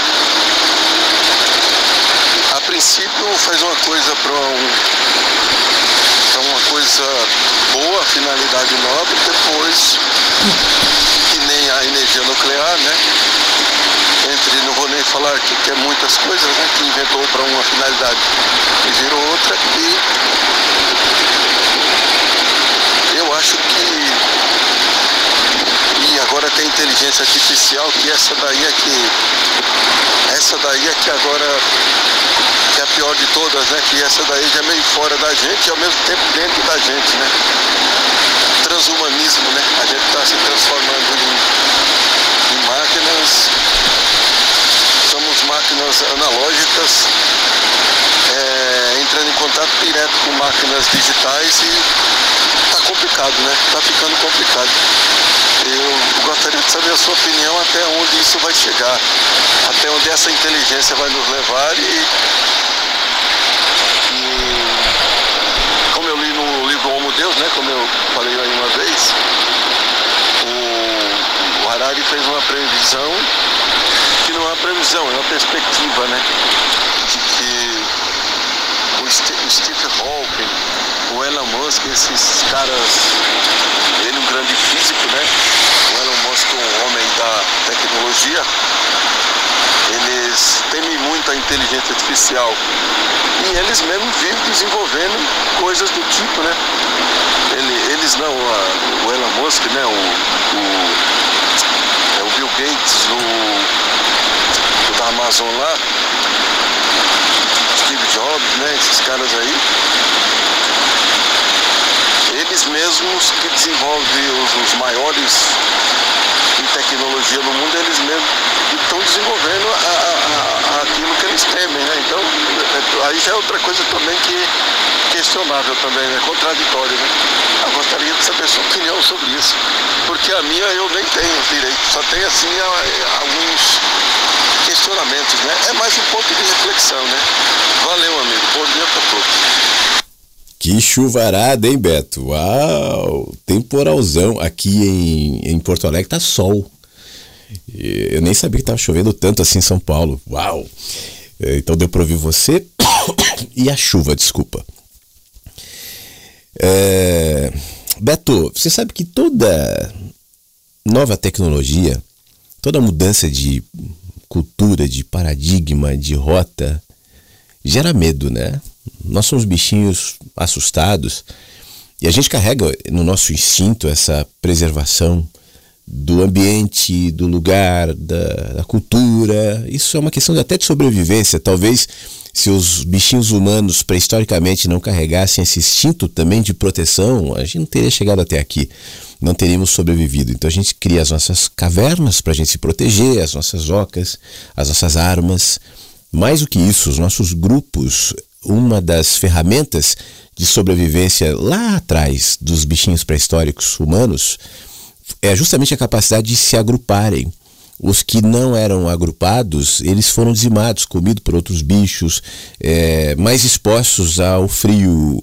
S6: a princípio, faz uma coisa para um, coisa boa, finalidade nobre, depois, que nem a energia nuclear, né? Entre, não vou nem falar aqui que é muitas coisas, né? Que inventou para uma finalidade e virou outra e eu acho que e agora tem inteligência artificial que essa daí é que essa daí é que agora é a pior de todas, né? Que essa daí já é meio fora da gente e ao mesmo tempo dentro da gente, né? Transhumanismo, né? A gente está se transformando em, em máquinas, somos máquinas analógicas, é, entrando em contato direto com máquinas digitais e tá complicado, né? Tá ficando complicado. Eu gostaria de saber a sua opinião até onde isso vai chegar, até onde essa inteligência vai nos levar e, e como eu li no livro Homo Deus, né? Como eu falei aí uma vez, o, o Harari fez uma previsão, que não é uma previsão, é uma perspectiva, né? De que o, St o Stephen Hawking, o Elon Musk, esses caras, ele um grande físico, né? O Elon Musk um homem da tecnologia, eles temem muito a inteligência artificial e eles mesmo vivem desenvolvendo coisas do tipo, né? Ele, eles não, a, o Elon Musk, né? O, o, é o Bill Gates, o, o da Amazon lá, Steve Jobs, né? Esses caras aí. Eles mesmos que desenvolvem os, os maiores em tecnologia no mundo, eles mesmos estão desenvolvendo a, a, aquilo que eles temem, né? Então, é, aí já é outra coisa também que questionável também, né? Contraditório, né? Eu gostaria de saber sua opinião sobre isso, porque a minha eu nem tenho direito, só tenho assim alguns questionamentos, né? É mais um ponto de reflexão, né? Valeu, amigo. Bom dia para todos.
S2: Que chuvarada, hein, Beto? Uau! Temporalzão. Aqui em, em Porto Alegre tá sol. Eu nem sabia que tava chovendo tanto assim em São Paulo. Uau! Então deu para ouvir você e a chuva, desculpa. É... Beto, você sabe que toda nova tecnologia, toda mudança de cultura, de paradigma, de rota, gera medo, né? Nós somos bichinhos assustados e a gente carrega no nosso instinto essa preservação do ambiente, do lugar, da, da, cultura. Isso é uma questão até de sobrevivência. Talvez se os bichinhos humanos pré-historicamente não carregassem esse instinto também de proteção, a gente não teria chegado até aqui. Não teríamos sobrevivido. Então a gente cria as nossas cavernas para a gente se proteger, as nossas ocas, as nossas armas. Mais do que isso, os nossos grupos uma das ferramentas de sobrevivência lá atrás dos bichinhos pré-históricos humanos é justamente a capacidade de se agruparem. Os que não eram agrupados, eles foram dizimados, comidos por outros bichos, é, mais expostos ao frio,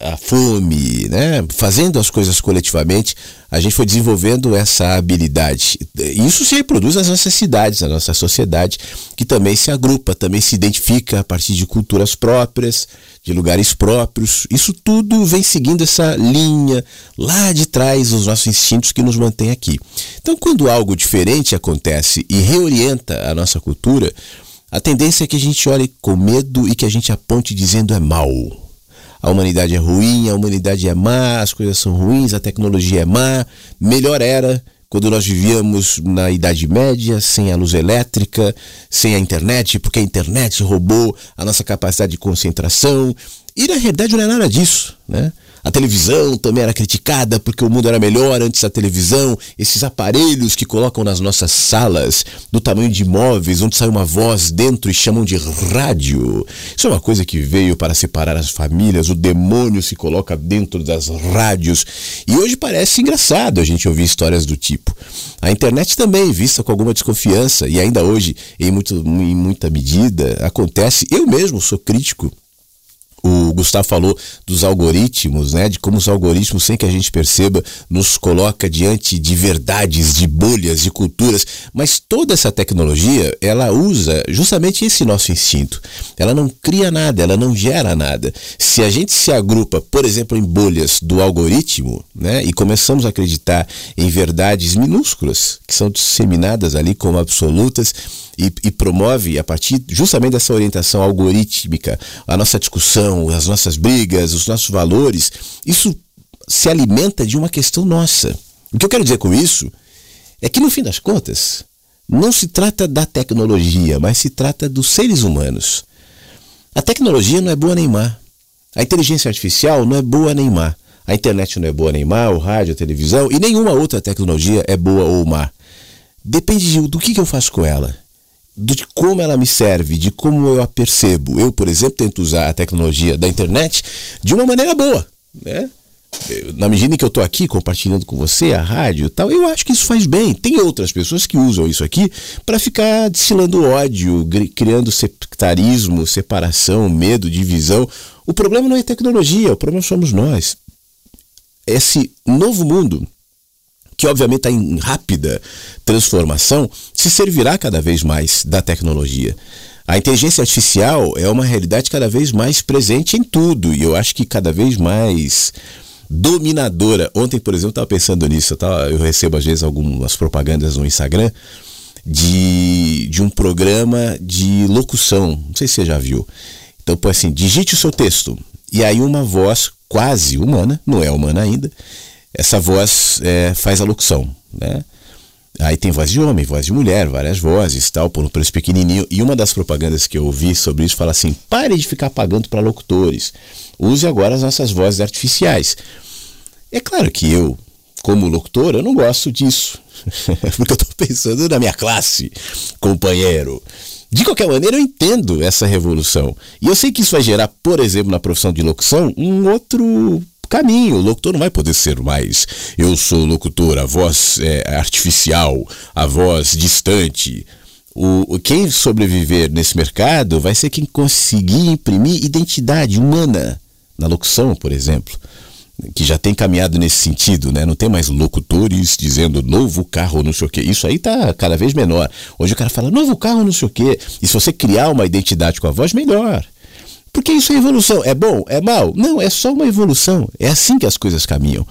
S2: a fome, né? fazendo as coisas coletivamente, a gente foi desenvolvendo essa habilidade. Isso se reproduz nas nossas cidades, na nossa sociedade, que também se agrupa, também se identifica a partir de culturas próprias, de lugares próprios. Isso tudo vem seguindo essa linha lá de trás dos nossos instintos que nos mantém aqui. Então, quando algo diferente acontece e reorienta a nossa cultura, a tendência é que a gente olhe com medo e que a gente aponte dizendo é mal a humanidade é ruim, a humanidade é má, as coisas são ruins, a tecnologia é má. Melhor era quando nós vivíamos na Idade Média, sem a luz elétrica, sem a internet, porque a internet roubou a nossa capacidade de concentração. E na realidade não é nada disso, né? A televisão também era criticada porque o mundo era melhor antes da televisão. Esses aparelhos que colocam nas nossas salas, do tamanho de móveis, onde sai uma voz dentro e chamam de rádio. Isso é uma coisa que veio para separar as famílias. O demônio se coloca dentro das rádios. E hoje parece engraçado a gente ouvir histórias do tipo. A internet também, vista com alguma desconfiança, e ainda hoje, em, muito, em muita medida, acontece. Eu mesmo sou crítico o Gustavo falou dos algoritmos, né? De como os algoritmos, sem que a gente perceba, nos coloca diante de verdades, de bolhas, de culturas. Mas toda essa tecnologia, ela usa justamente esse nosso instinto. Ela não cria nada, ela não gera nada. Se a gente se agrupa, por exemplo, em bolhas do algoritmo, né? E começamos a acreditar em verdades minúsculas que são disseminadas ali como absolutas e, e promove, a partir justamente dessa orientação algorítmica, a nossa discussão, as nossas brigas, os nossos valores, isso se alimenta de uma questão nossa. O que eu quero dizer com isso é que, no fim das contas, não se trata da tecnologia, mas se trata dos seres humanos. A tecnologia não é boa nem má. A inteligência artificial não é boa nem má. A internet não é boa nem má, o rádio, a televisão e nenhuma outra tecnologia é boa ou má. Depende de, do que eu faço com ela de como ela me serve, de como eu a percebo. Eu, por exemplo, tento usar a tecnologia da internet de uma maneira boa, né? Na medida em que eu estou aqui compartilhando com você a rádio tal, eu acho que isso faz bem. Tem outras pessoas que usam isso aqui para ficar destilando ódio, criando sectarismo, separação, medo, divisão. O problema não é tecnologia, o problema somos nós. Esse novo mundo que obviamente está em rápida transformação, se servirá cada vez mais da tecnologia. A inteligência artificial é uma realidade cada vez mais presente em tudo e eu acho que cada vez mais dominadora. Ontem, por exemplo, eu estava pensando nisso, eu, tava, eu recebo às vezes algumas propagandas no Instagram de, de um programa de locução, não sei se você já viu. Então, põe assim, digite o seu texto. E aí uma voz quase humana, não é humana ainda, essa voz é, faz a locução, né? Aí tem voz de homem, voz de mulher, várias vozes, tal, por um preço pequenininho. E uma das propagandas que eu ouvi sobre isso fala assim: pare de ficar pagando para locutores. Use agora as nossas vozes artificiais. É claro que eu, como locutor, eu não gosto disso. Porque eu estou pensando na minha classe, companheiro. De qualquer maneira, eu entendo essa revolução. E eu sei que isso vai gerar, por exemplo, na profissão de locução, um outro caminho. O locutor não vai poder ser mais. Eu sou locutor, a voz é, artificial, a voz distante. O, quem sobreviver nesse mercado vai ser quem conseguir imprimir identidade humana na locução, por exemplo que já tem caminhado nesse sentido, né? Não tem mais locutores dizendo novo carro, não sei o quê. Isso aí tá cada vez menor. Hoje o cara fala novo carro, não sei o quê. E se você criar uma identidade com a voz, melhor. Porque isso é evolução. É bom? É mal? Não, é só uma evolução. É assim que as coisas caminham.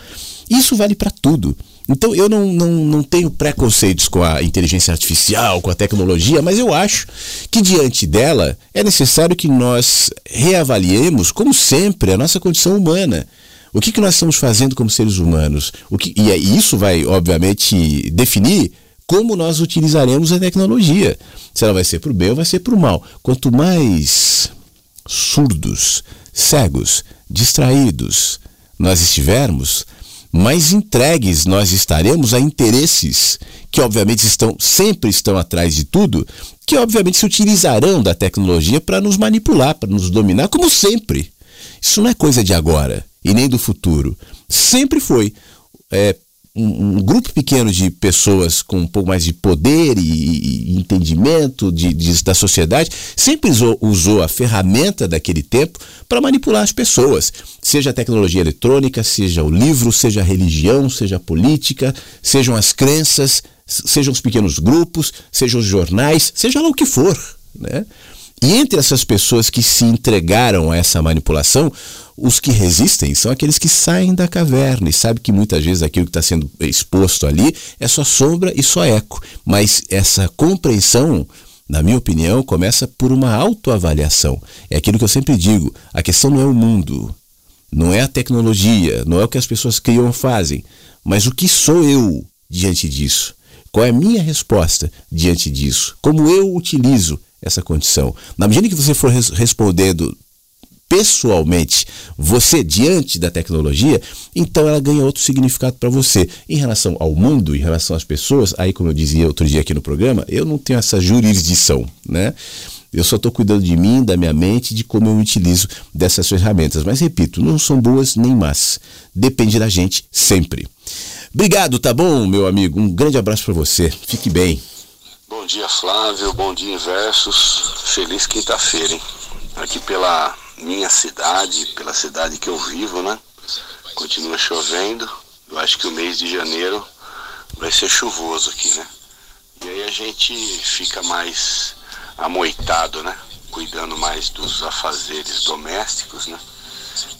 S2: Isso vale para tudo. Então eu não, não, não tenho preconceitos com a inteligência artificial, com a tecnologia, mas eu acho que diante dela é necessário que nós reavaliemos, como sempre, a nossa condição humana. O que, que nós estamos fazendo como seres humanos? O que, e isso vai, obviamente, definir como nós utilizaremos a tecnologia. Se ela vai ser para o bem ou vai ser para o mal. Quanto mais surdos, cegos, distraídos nós estivermos, mais entregues nós estaremos a interesses que obviamente estão sempre estão atrás de tudo, que obviamente se utilizarão da tecnologia para nos manipular, para nos dominar, como sempre. Isso não é coisa de agora e nem do futuro. Sempre foi. É, um, um, grupo pequeno de pessoas com um pouco mais de poder e, e entendimento de, de, da sociedade sempre usou, usou a ferramenta daquele tempo para manipular as pessoas, seja a tecnologia eletrônica, seja o livro, seja a religião, seja a política, sejam as crenças, sejam os pequenos grupos, sejam os jornais, seja lá o que for. Né? E entre essas pessoas que se entregaram a essa manipulação, os que resistem são aqueles que saem da caverna e sabem que muitas vezes aquilo que está sendo exposto ali é só sombra e só eco. Mas essa compreensão, na minha opinião, começa por uma autoavaliação. É aquilo que eu sempre digo: a questão não é o mundo, não é a tecnologia, não é o que as pessoas criam ou fazem, mas o que sou eu diante disso. Qual é a minha resposta diante disso? Como eu utilizo essa condição? Na medida que você for respondendo pessoalmente você diante da tecnologia, então ela ganha outro significado para você. Em relação ao mundo, em relação às pessoas, aí como eu dizia outro dia aqui no programa, eu não tenho essa jurisdição, né? Eu só estou cuidando de mim, da minha mente, de como eu utilizo dessas ferramentas. Mas repito, não são boas nem más. Depende da gente sempre. Obrigado, tá bom, meu amigo? Um grande abraço para você. Fique bem.
S7: Bom dia, Flávio. Bom dia, Inversos. Feliz quinta-feira, hein? Aqui pela minha cidade, pela cidade que eu vivo, né? Continua chovendo. Eu acho que o mês de janeiro vai ser chuvoso aqui, né? E aí a gente fica mais amoitado, né? Cuidando mais dos afazeres domésticos, né?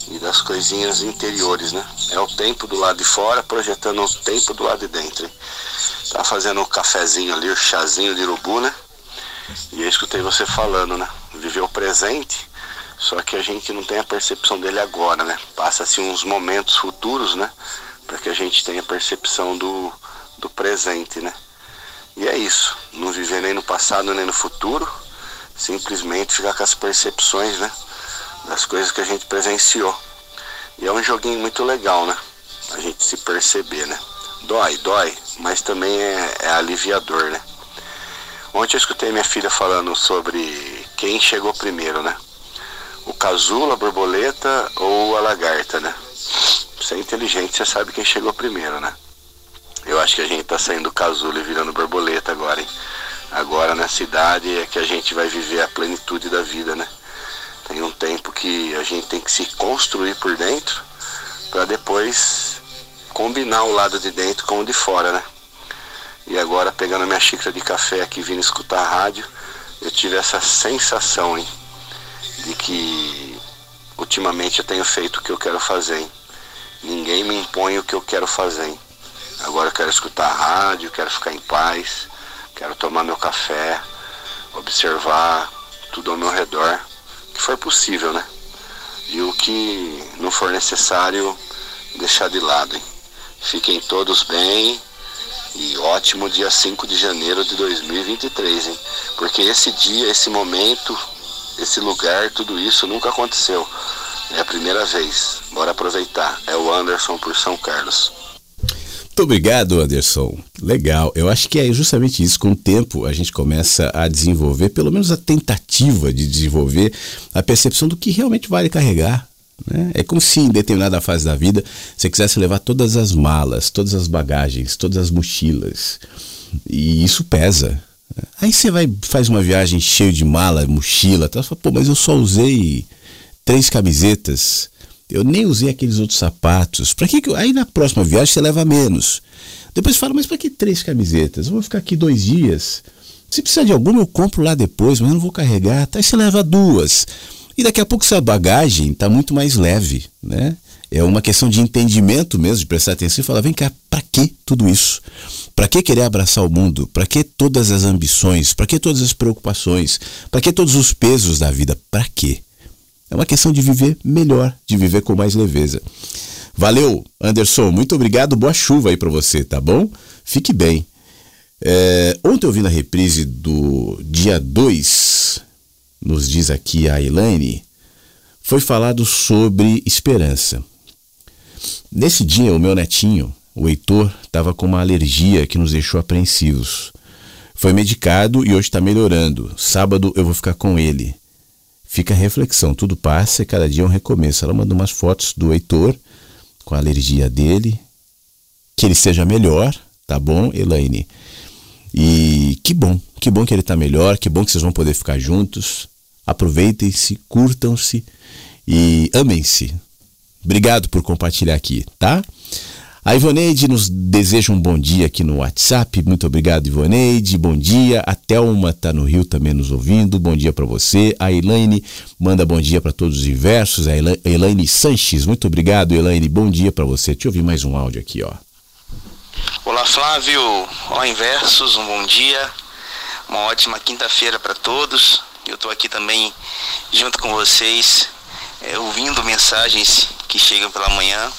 S7: E das coisinhas interiores, né? É o tempo do lado de fora projetando o tempo do lado de dentro. Hein? Tá fazendo um cafezinho ali, o um chazinho de urubu, né? E eu escutei você falando, né? Viver o presente só que a gente não tem a percepção dele agora, né? Passa-se uns momentos futuros, né? Para que a gente tenha a percepção do, do presente, né? E é isso. Não viver nem no passado nem no futuro. Simplesmente ficar com as percepções, né? Das coisas que a gente presenciou. E é um joguinho muito legal, né? A gente se perceber, né? Dói, dói, mas também é, é aliviador, né? Ontem eu escutei minha filha falando sobre quem chegou primeiro, né? o casulo, a borboleta ou a lagarta, né? Você é inteligente, você sabe quem chegou primeiro, né? Eu acho que a gente tá saindo do casulo e virando borboleta agora, hein? Agora na cidade é que a gente vai viver a plenitude da vida, né? Tem um tempo que a gente tem que se construir por dentro para depois combinar o lado de dentro com o de fora, né? E agora, pegando minha xícara de café aqui, vindo escutar a rádio, eu tive essa sensação, hein? De que ultimamente eu tenho feito o que eu quero fazer, hein? Ninguém me impõe o que eu quero fazer, hein? Agora eu quero escutar a rádio, quero ficar em paz, quero tomar meu café, observar tudo ao meu redor, que for possível, né? E o que não for necessário, deixar de lado, hein? Fiquem todos bem e ótimo dia 5 de janeiro de 2023, hein? Porque esse dia, esse momento, esse lugar, tudo isso nunca aconteceu. É a primeira vez. Bora aproveitar. É o Anderson por São Carlos.
S2: Muito obrigado, Anderson. Legal. Eu acho que é justamente isso. Com o tempo, a gente começa a desenvolver, pelo menos a tentativa de desenvolver, a percepção do que realmente vale carregar. Né? É como se em determinada fase da vida você quisesse levar todas as malas, todas as bagagens, todas as mochilas. E isso pesa. Aí você vai faz uma viagem cheia de mala, mochila, tá? Você fala, pô, mas eu só usei três camisetas eu nem usei aqueles outros sapatos. Para que, que aí na próxima viagem você leva menos? Depois fala, mas para que três camisetas? Eu vou ficar aqui dois dias. Se precisar de alguma, eu compro lá depois, mas eu não vou carregar. Tá? Aí você leva duas. E daqui a pouco sua bagagem está muito mais leve, né? É uma questão de entendimento mesmo, de prestar atenção e falar: vem cá, para que tudo isso? Para que querer abraçar o mundo? Para que todas as ambições? Para que todas as preocupações? Para que todos os pesos da vida? Para quê? É uma questão de viver melhor, de viver com mais leveza. Valeu, Anderson. Muito obrigado. Boa chuva aí para você, tá bom? Fique bem. É, ontem eu vi na reprise do dia 2, nos diz aqui a Elaine, foi falado sobre esperança. Nesse dia, o meu netinho, o Heitor, estava com uma alergia que nos deixou apreensivos. Foi medicado e hoje está melhorando. Sábado eu vou ficar com ele. Fica a reflexão, tudo passa e cada dia é um recomeço. Ela manda umas fotos do Heitor com a alergia dele, que ele seja melhor, tá bom, Elaine? E que bom, que bom que ele tá melhor, que bom que vocês vão poder ficar juntos. Aproveitem-se, curtam-se e amem-se. Obrigado por compartilhar aqui, tá? A Ivoneide nos deseja um bom dia aqui no WhatsApp. Muito obrigado, Ivoneide. Bom dia. A Thelma está no Rio também nos ouvindo. Bom dia para você. A Elaine manda bom dia para todos os diversos. A Elaine Sanches. Muito obrigado, Elaine. Bom dia para você. Deixa eu ouvir mais um áudio aqui, ó.
S8: Olá, Flávio. Olá, Inversos. Um bom dia. Uma ótima quinta-feira para todos. Eu estou aqui também junto com vocês, é, ouvindo mensagens que chegam pela manhã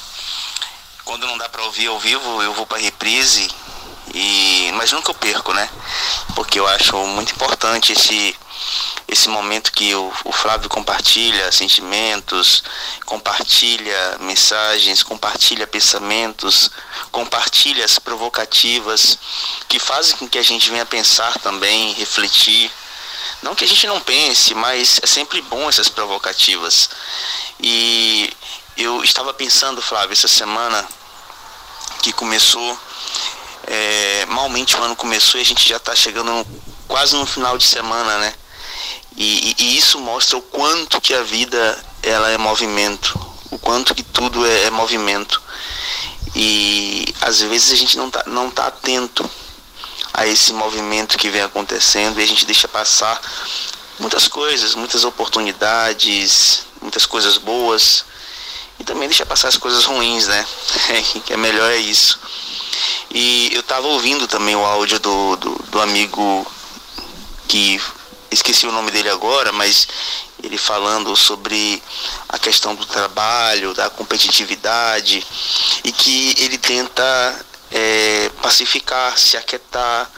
S8: quando não dá para ouvir ao vivo, eu vou para reprise e mas nunca eu perco, né? Porque eu acho muito importante esse esse momento que o, o Flávio compartilha sentimentos, compartilha mensagens, compartilha pensamentos, compartilha as provocativas que fazem com que a gente venha pensar também, refletir. Não que a gente não pense, mas é sempre bom essas provocativas. E eu estava pensando, Flávio, essa semana que começou, é, malmente o ano começou e a gente já está chegando no, quase no final de semana, né? E, e, e, isso mostra o quanto que a vida ela é movimento, o quanto que tudo é, é movimento. E às vezes a gente não está não tá atento a esse movimento que vem acontecendo e a gente deixa passar muitas coisas, muitas oportunidades, muitas coisas boas e também deixar passar as coisas ruins, né? que é melhor é isso. E eu tava ouvindo também o áudio do, do, do amigo que esqueci o nome dele agora, mas ele falando sobre a questão do trabalho, da competitividade e que ele tenta é, pacificar, se aquietar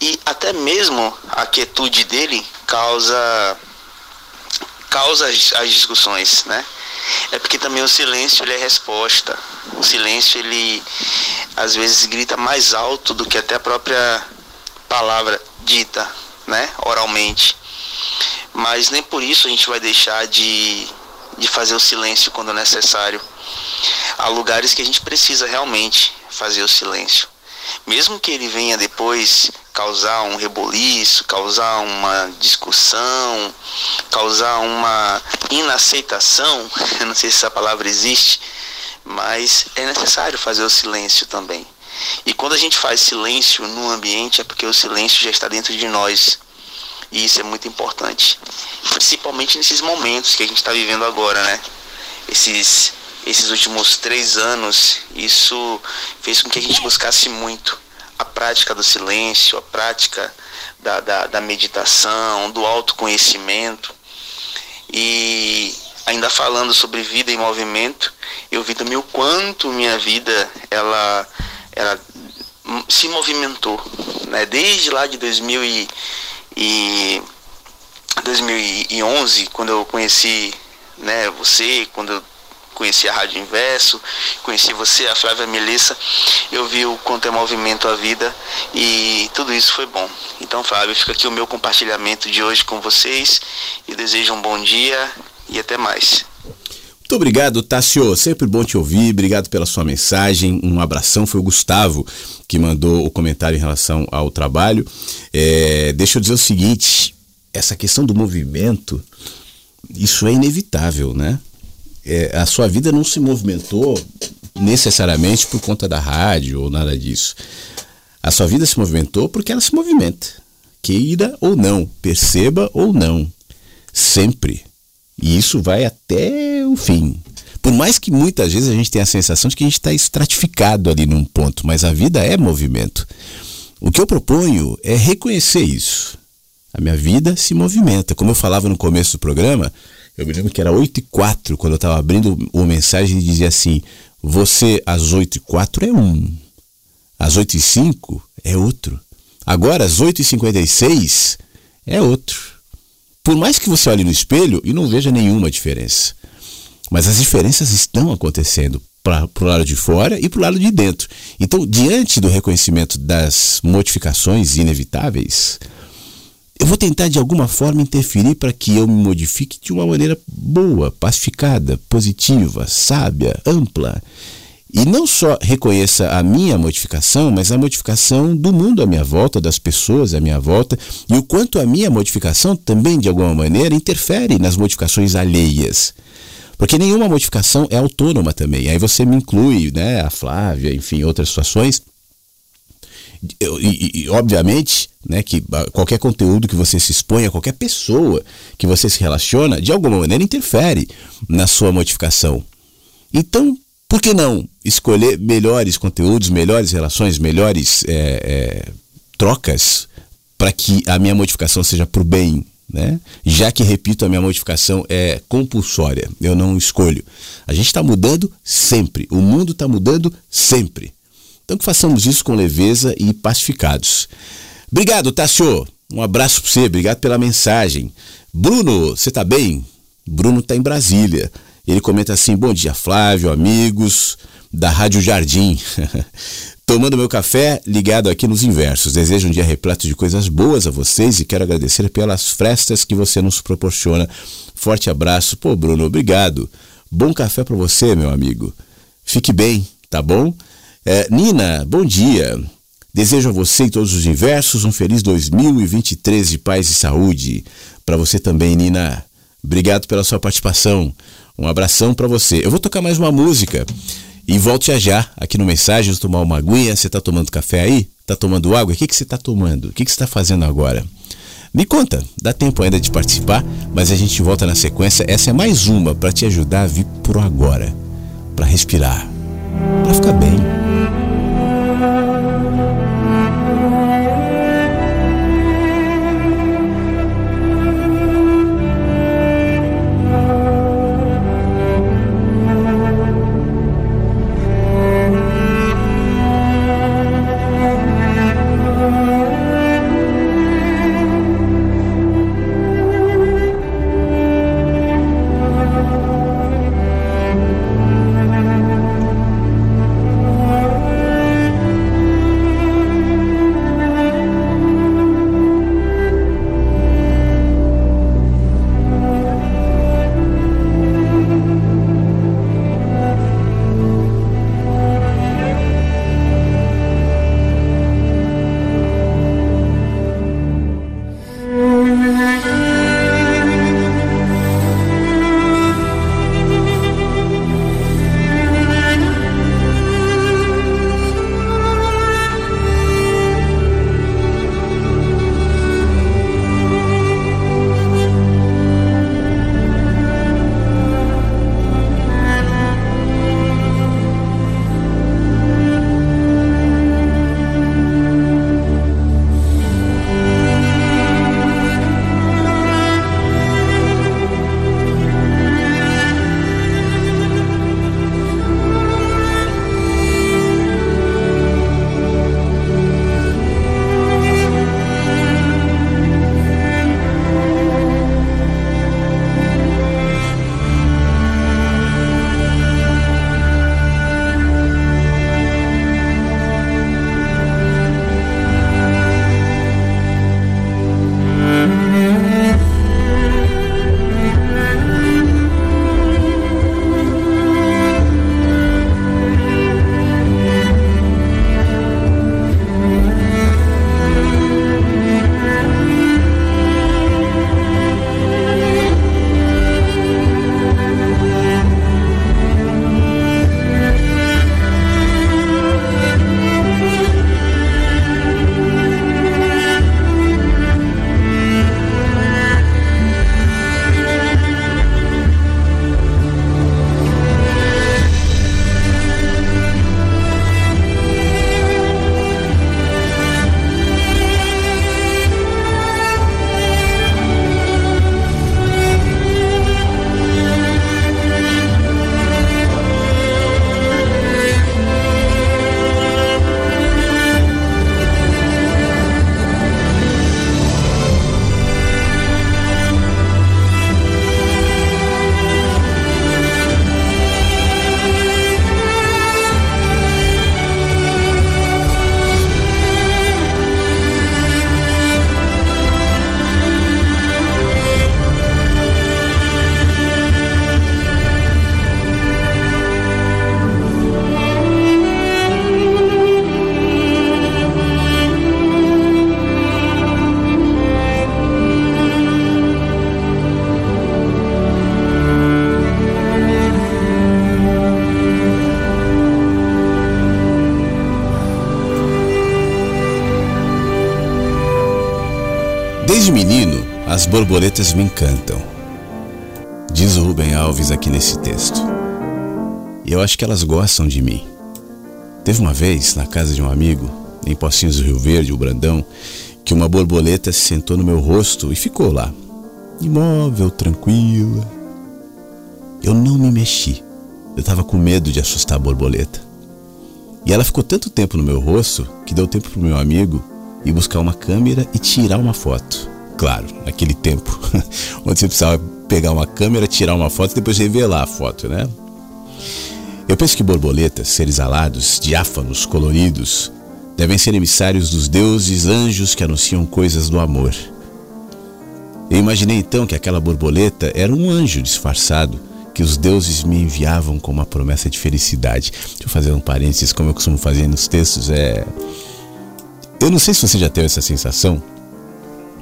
S8: e até mesmo a quietude dele causa causa as, as discussões, né? É porque também o silêncio ele é resposta. O silêncio ele às vezes grita mais alto do que até a própria palavra dita, né, oralmente. Mas nem por isso a gente vai deixar de, de fazer o silêncio quando necessário. Há lugares que a gente precisa realmente fazer o silêncio. Mesmo que ele venha depois causar um reboliço, causar uma discussão, causar uma inaceitação, não sei se essa palavra existe, mas é necessário fazer o silêncio também. E quando a gente faz silêncio no ambiente é porque o silêncio já está dentro de nós. E isso é muito importante. Principalmente nesses momentos que a gente está vivendo agora, né? Esses, esses últimos três anos, isso fez com que a gente buscasse muito a prática do silêncio, a prática da, da, da meditação, do autoconhecimento. E ainda falando sobre vida em movimento, eu vi também o quanto minha vida ela, ela se movimentou, né? Desde lá de 2000 e, e 2011, quando eu conheci, né, você, quando eu conheci a Rádio Inverso, conheci você, a Flávia Melissa, eu vi o quanto é movimento a vida e tudo isso foi bom. Então, Flávio, fica aqui o meu compartilhamento de hoje com vocês e desejo um bom dia e até mais.
S2: Muito obrigado, Tássio. Sempre bom te ouvir. Obrigado pela sua mensagem. Um abração. Foi o Gustavo que mandou o comentário em relação ao trabalho. É, deixa eu dizer o seguinte: essa questão do movimento, isso é inevitável, né? É, a sua vida não se movimentou necessariamente por conta da rádio ou nada disso. A sua vida se movimentou porque ela se movimenta. Queira ou não, perceba ou não. Sempre. E isso vai até o fim. Por mais que muitas vezes a gente tenha a sensação de que a gente está estratificado ali num ponto, mas a vida é movimento. O que eu proponho é reconhecer isso. A minha vida se movimenta. Como eu falava no começo do programa, eu me lembro que era 8 e 4, quando eu estava abrindo uma mensagem e dizia assim: Você às 8 e 4 é um, às 8 e 5 é outro, agora às 8 e 56 é outro. Por mais que você olhe no espelho e não veja nenhuma diferença. Mas as diferenças estão acontecendo para o lado de fora e para o lado de dentro. Então, diante do reconhecimento das modificações inevitáveis, eu vou tentar de alguma forma interferir para que eu me modifique de uma maneira boa, pacificada, positiva, sábia, ampla. E não só reconheça a minha modificação, mas a modificação do mundo à minha volta, das pessoas à minha volta, e o quanto a minha modificação também, de alguma maneira, interfere nas modificações alheias. Porque nenhuma modificação é autônoma também. Aí você me inclui, né, a Flávia, enfim, outras situações. E, e, obviamente, né, que qualquer conteúdo que você se exponha, qualquer pessoa que você se relaciona, de alguma maneira interfere na sua modificação. Então, por que não escolher melhores conteúdos, melhores relações, melhores é, é, trocas para que a minha modificação seja para o bem? Né? Já que, repito, a minha modificação é compulsória, eu não escolho. A gente está mudando sempre, o mundo está mudando sempre. Então que façamos isso com leveza e pacificados. Obrigado, Tássio. Um abraço para você, obrigado pela mensagem. Bruno, você está bem? Bruno está em Brasília. Ele comenta assim: Bom dia, Flávio, amigos da Rádio Jardim. Tomando meu café, ligado aqui nos inversos. Desejo um dia repleto de coisas boas a vocês e quero agradecer pelas festas que você nos proporciona. Forte abraço. Pô, Bruno, obrigado. Bom café para você, meu amigo. Fique bem, tá bom? É, Nina, bom dia. Desejo a você e todos os inversos um feliz 2023 de paz e saúde. Para você também, Nina. Obrigado pela sua participação. Um abração para você. Eu vou tocar mais uma música e volto já já aqui no Mensagens tomar uma aguinha. Você está tomando café aí? Está tomando água? O que, que você está tomando? O que, que você está fazendo agora? Me conta, dá tempo ainda de participar, mas a gente volta na sequência. Essa é mais uma para te ajudar a vir pro agora, para respirar, para ficar bem. Borboletas me encantam. Diz o Rubem Alves aqui nesse texto. E eu acho que elas gostam de mim. Teve uma vez, na casa de um amigo, em Pocinhos do Rio Verde, o Brandão, que uma borboleta se sentou no meu rosto e ficou lá, imóvel, tranquila. Eu não me mexi. Eu estava com medo de assustar a borboleta. E ela ficou tanto tempo no meu rosto que deu tempo pro meu amigo ir buscar uma câmera e tirar uma foto. Claro, naquele tempo, onde você precisava pegar uma câmera, tirar uma foto e depois revelar a foto, né? Eu penso que borboletas, seres alados, diáfanos, coloridos, devem ser emissários dos deuses, anjos que anunciam coisas do amor. Eu imaginei então que aquela borboleta era um anjo disfarçado que os deuses me enviavam com uma promessa de felicidade. Deixa eu fazer um parênteses, como eu costumo fazer nos textos. É... Eu não sei se você já teve essa sensação.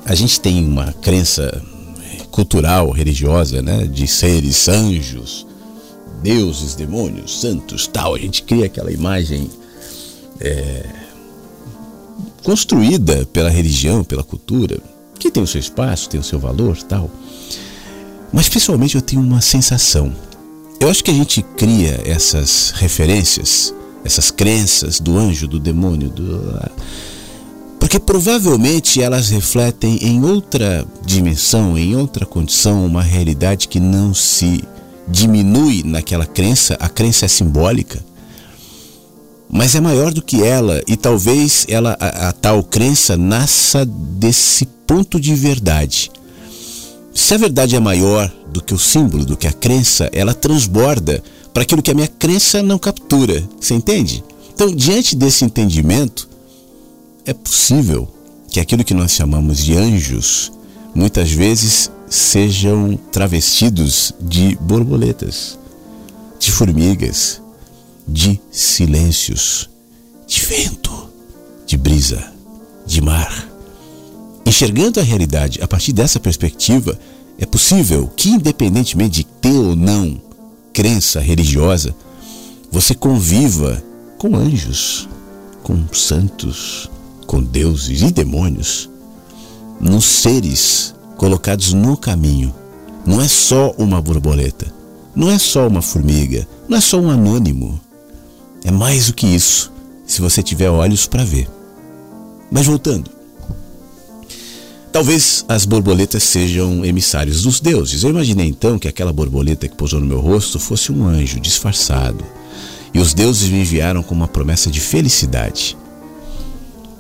S2: A gente tem uma crença cultural, religiosa, né, de seres anjos, deuses, demônios, santos, tal. A gente cria aquela imagem é, construída pela religião, pela cultura, que tem o seu espaço, tem o seu valor, tal. Mas pessoalmente eu tenho uma sensação. Eu acho que a gente cria essas referências, essas crenças do anjo, do demônio, do porque provavelmente elas refletem em outra dimensão, em outra condição, uma realidade que não se diminui naquela crença, a crença é simbólica mas é maior do que ela e talvez ela a, a, tal crença nasça desse ponto de verdade. Se a verdade é maior do que o símbolo, do que a crença, ela transborda para aquilo que a minha crença não captura. Você entende? Então, diante desse entendimento, é possível que aquilo que nós chamamos de anjos muitas vezes sejam travestidos de borboletas, de formigas, de silêncios, de vento, de brisa, de mar. Enxergando a realidade a partir dessa perspectiva, é possível que, independentemente de ter ou não crença religiosa, você conviva com anjos, com santos, com deuses e demônios, nos seres colocados no caminho. Não é só uma borboleta, não é só uma formiga, não é só um anônimo. É mais do que isso, se você tiver olhos para ver. Mas voltando. Talvez as borboletas sejam emissários dos deuses. Eu imaginei então que aquela borboleta que pousou no meu rosto fosse um anjo disfarçado. E os deuses me enviaram com uma promessa de felicidade.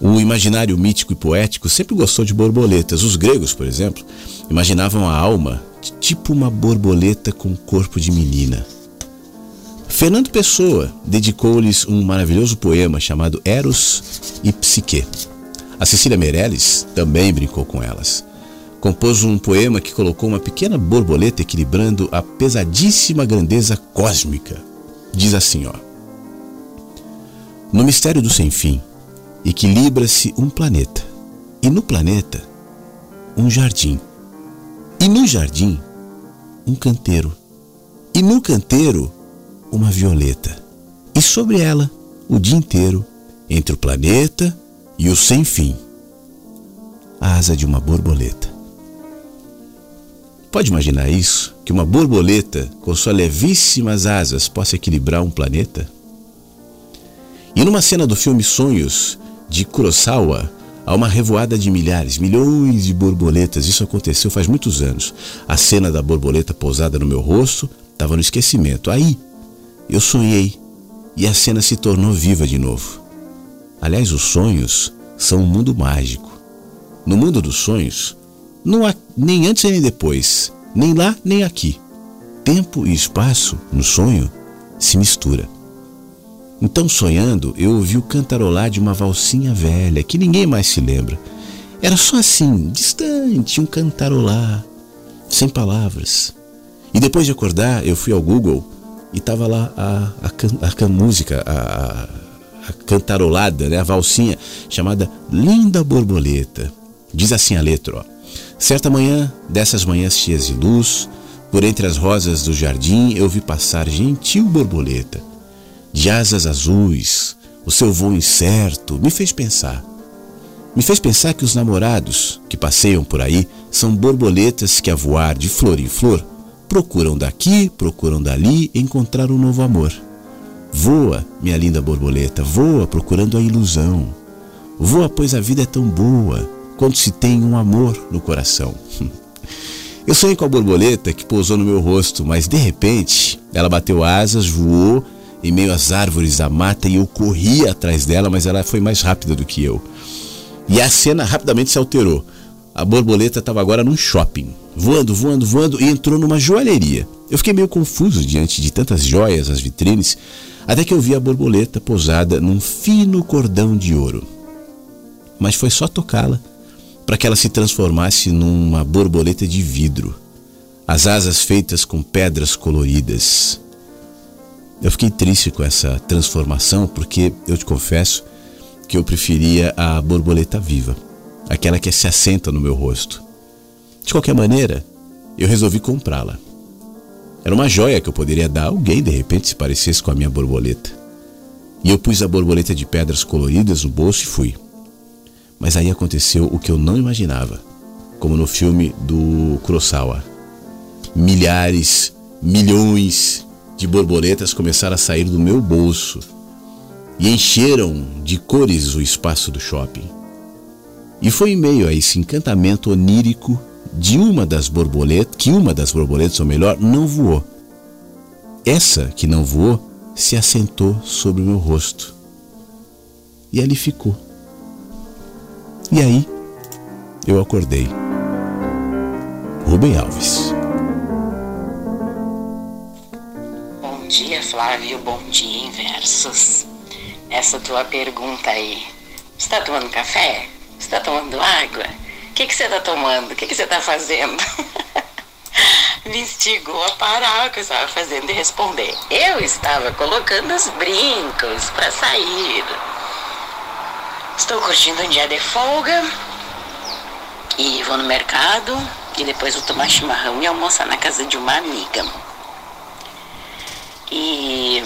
S2: O imaginário mítico e poético sempre gostou de borboletas. Os gregos, por exemplo, imaginavam a alma tipo uma borboleta com corpo de menina. Fernando Pessoa dedicou-lhes um maravilhoso poema chamado Eros e Psique. A Cecília Meirelles também brincou com elas. Compôs um poema que colocou uma pequena borboleta equilibrando a pesadíssima grandeza cósmica. Diz assim, ó: No mistério do sem fim, equilibra-se um planeta, e no planeta, um jardim, e no jardim, um canteiro, e no canteiro, uma violeta, e sobre ela, o dia inteiro, entre o planeta e o sem fim, a asa de uma borboleta. Pode imaginar isso? Que uma borboleta, com suas levíssimas asas, possa equilibrar um planeta? E numa cena do filme Sonhos, de Kurosawa, há uma revoada de milhares, milhões de borboletas. Isso aconteceu faz muitos anos. A cena da borboleta pousada no meu rosto estava no esquecimento. Aí, eu sonhei e a cena se tornou viva de novo. Aliás, os sonhos são um mundo mágico. No mundo dos sonhos, não há nem antes nem depois, nem lá nem aqui. Tempo e espaço no sonho se mistura. Então, sonhando, eu ouvi o cantarolar de uma valsinha velha que ninguém mais se lembra. Era só assim, distante, um cantarolar, sem palavras. E depois de acordar, eu fui ao Google e estava lá a, a, a, música, a, a cantarolada, né, a valsinha, chamada Linda Borboleta. Diz assim a letra, ó. Certa manhã, dessas manhãs cheias de luz, por entre as rosas do jardim eu vi passar gentil borboleta. De asas azuis, o seu voo incerto me fez pensar. me fez pensar que os namorados que passeiam por aí são borboletas que, a voar de flor em flor, procuram daqui, procuram dali encontrar um novo amor. Voa, minha linda borboleta, voa procurando a ilusão. Voa, pois a vida é tão boa quando se tem um amor no coração. Eu sonhei com a borboleta que pousou no meu rosto, mas de repente ela bateu asas, voou em meio às árvores da mata e eu corri atrás dela, mas ela foi mais rápida do que eu. E a cena rapidamente se alterou. A borboleta estava agora num shopping, voando, voando, voando e entrou numa joalheria. Eu fiquei meio confuso diante de tantas joias nas vitrines, até que eu vi a borboleta pousada num fino cordão de ouro. Mas foi só tocá-la para que ela se transformasse numa borboleta de vidro, as asas feitas com pedras coloridas. Eu fiquei triste com essa transformação porque eu te confesso que eu preferia a borboleta viva, aquela que se assenta no meu rosto. De qualquer maneira, eu resolvi comprá-la. Era uma joia que eu poderia dar a alguém de repente se parecesse com a minha borboleta. E eu pus a borboleta de pedras coloridas no bolso e fui. Mas aí aconteceu o que eu não imaginava, como no filme do Kurosawa. Milhares, milhões de borboletas começaram a sair do meu bolso e encheram de cores o espaço do shopping. E foi em meio a esse encantamento onírico de uma das borboletas, que uma das borboletas, ou melhor, não voou. Essa que não voou se assentou sobre o meu rosto. E ali ficou. E aí, eu acordei. Rubem Alves.
S9: Bom dia, Flávio. Bom dia, Inversos. Essa tua pergunta aí. Você está tomando café? Você está tomando água? O que, que você está tomando? O que, que você está fazendo? Me instigou a parar o que eu estava fazendo e responder. Eu estava colocando os brincos para sair. Estou curtindo um dia de folga e vou no mercado e depois vou tomar chimarrão e almoçar na casa de uma amiga. E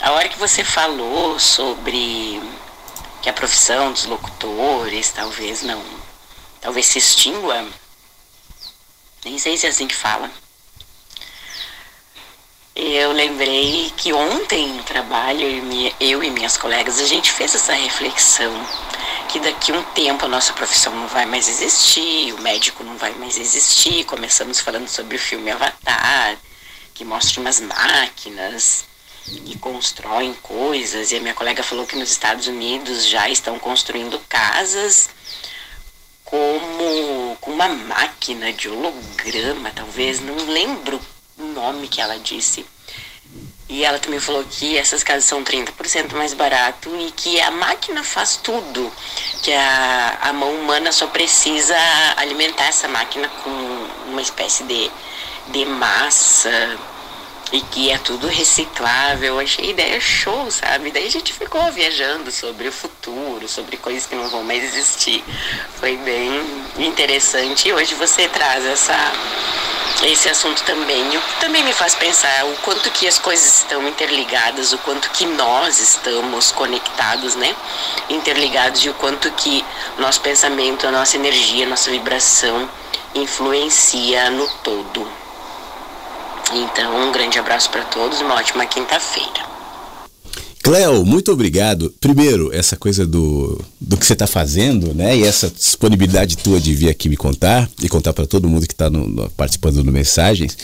S9: a hora que você falou sobre que a profissão dos locutores talvez não, talvez se extingua, nem sei se é assim que fala. Eu lembrei que ontem no trabalho, eu e minhas colegas, a gente fez essa reflexão que daqui a um tempo a nossa profissão não vai mais existir, o médico não vai mais existir. Começamos falando sobre o filme Avatar, que mostra umas máquinas que constroem coisas. E a minha colega falou que nos Estados Unidos já estão construindo casas como com uma máquina de holograma, talvez, não lembro o nome que ela disse. E ela também falou que essas casas são 30% mais barato e que a máquina faz tudo, que a, a mão humana só precisa alimentar essa máquina com uma espécie de, de massa e que é tudo reciclável. Achei a ideia show, sabe? Daí a gente ficou viajando sobre o futuro, sobre coisas que não vão mais existir. Foi bem interessante e hoje você traz essa esse assunto também. O que também me faz pensar o quanto que as coisas estão interligadas, o quanto que nós estamos conectados, né? Interligados e o quanto que nosso pensamento, a nossa energia, a nossa vibração influencia no todo. Então, um grande abraço para todos, uma ótima quinta-feira.
S2: Cleo, muito obrigado. Primeiro, essa coisa do, do que você está fazendo, né? E essa disponibilidade tua de vir aqui me contar e contar para todo mundo que está participando no Mensagens.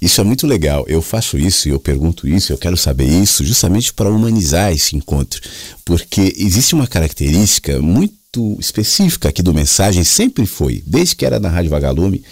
S2: Isso é muito legal. Eu faço isso e eu pergunto isso, eu quero saber isso, justamente para humanizar esse encontro. Porque existe uma característica muito específica aqui do Mensagem, sempre foi, desde que era na Rádio Vagalume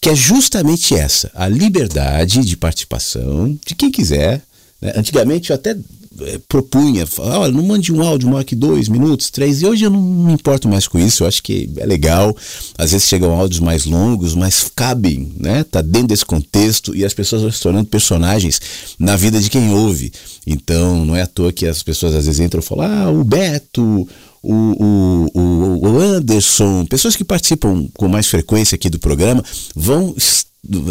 S2: que é justamente essa, a liberdade de participação de quem quiser. Né? Antigamente eu até é, propunha, olha, não mande um áudio maior que dois minutos, três, e hoje eu não me importo mais com isso, eu acho que é legal, às vezes chegam áudios mais longos, mas cabem, né? Tá dentro desse contexto e as pessoas vão se tornando personagens na vida de quem ouve. Então, não é à toa que as pessoas às vezes entram e falam, ah, o Beto, o, o, o Anderson, pessoas que participam com mais frequência aqui do programa, vão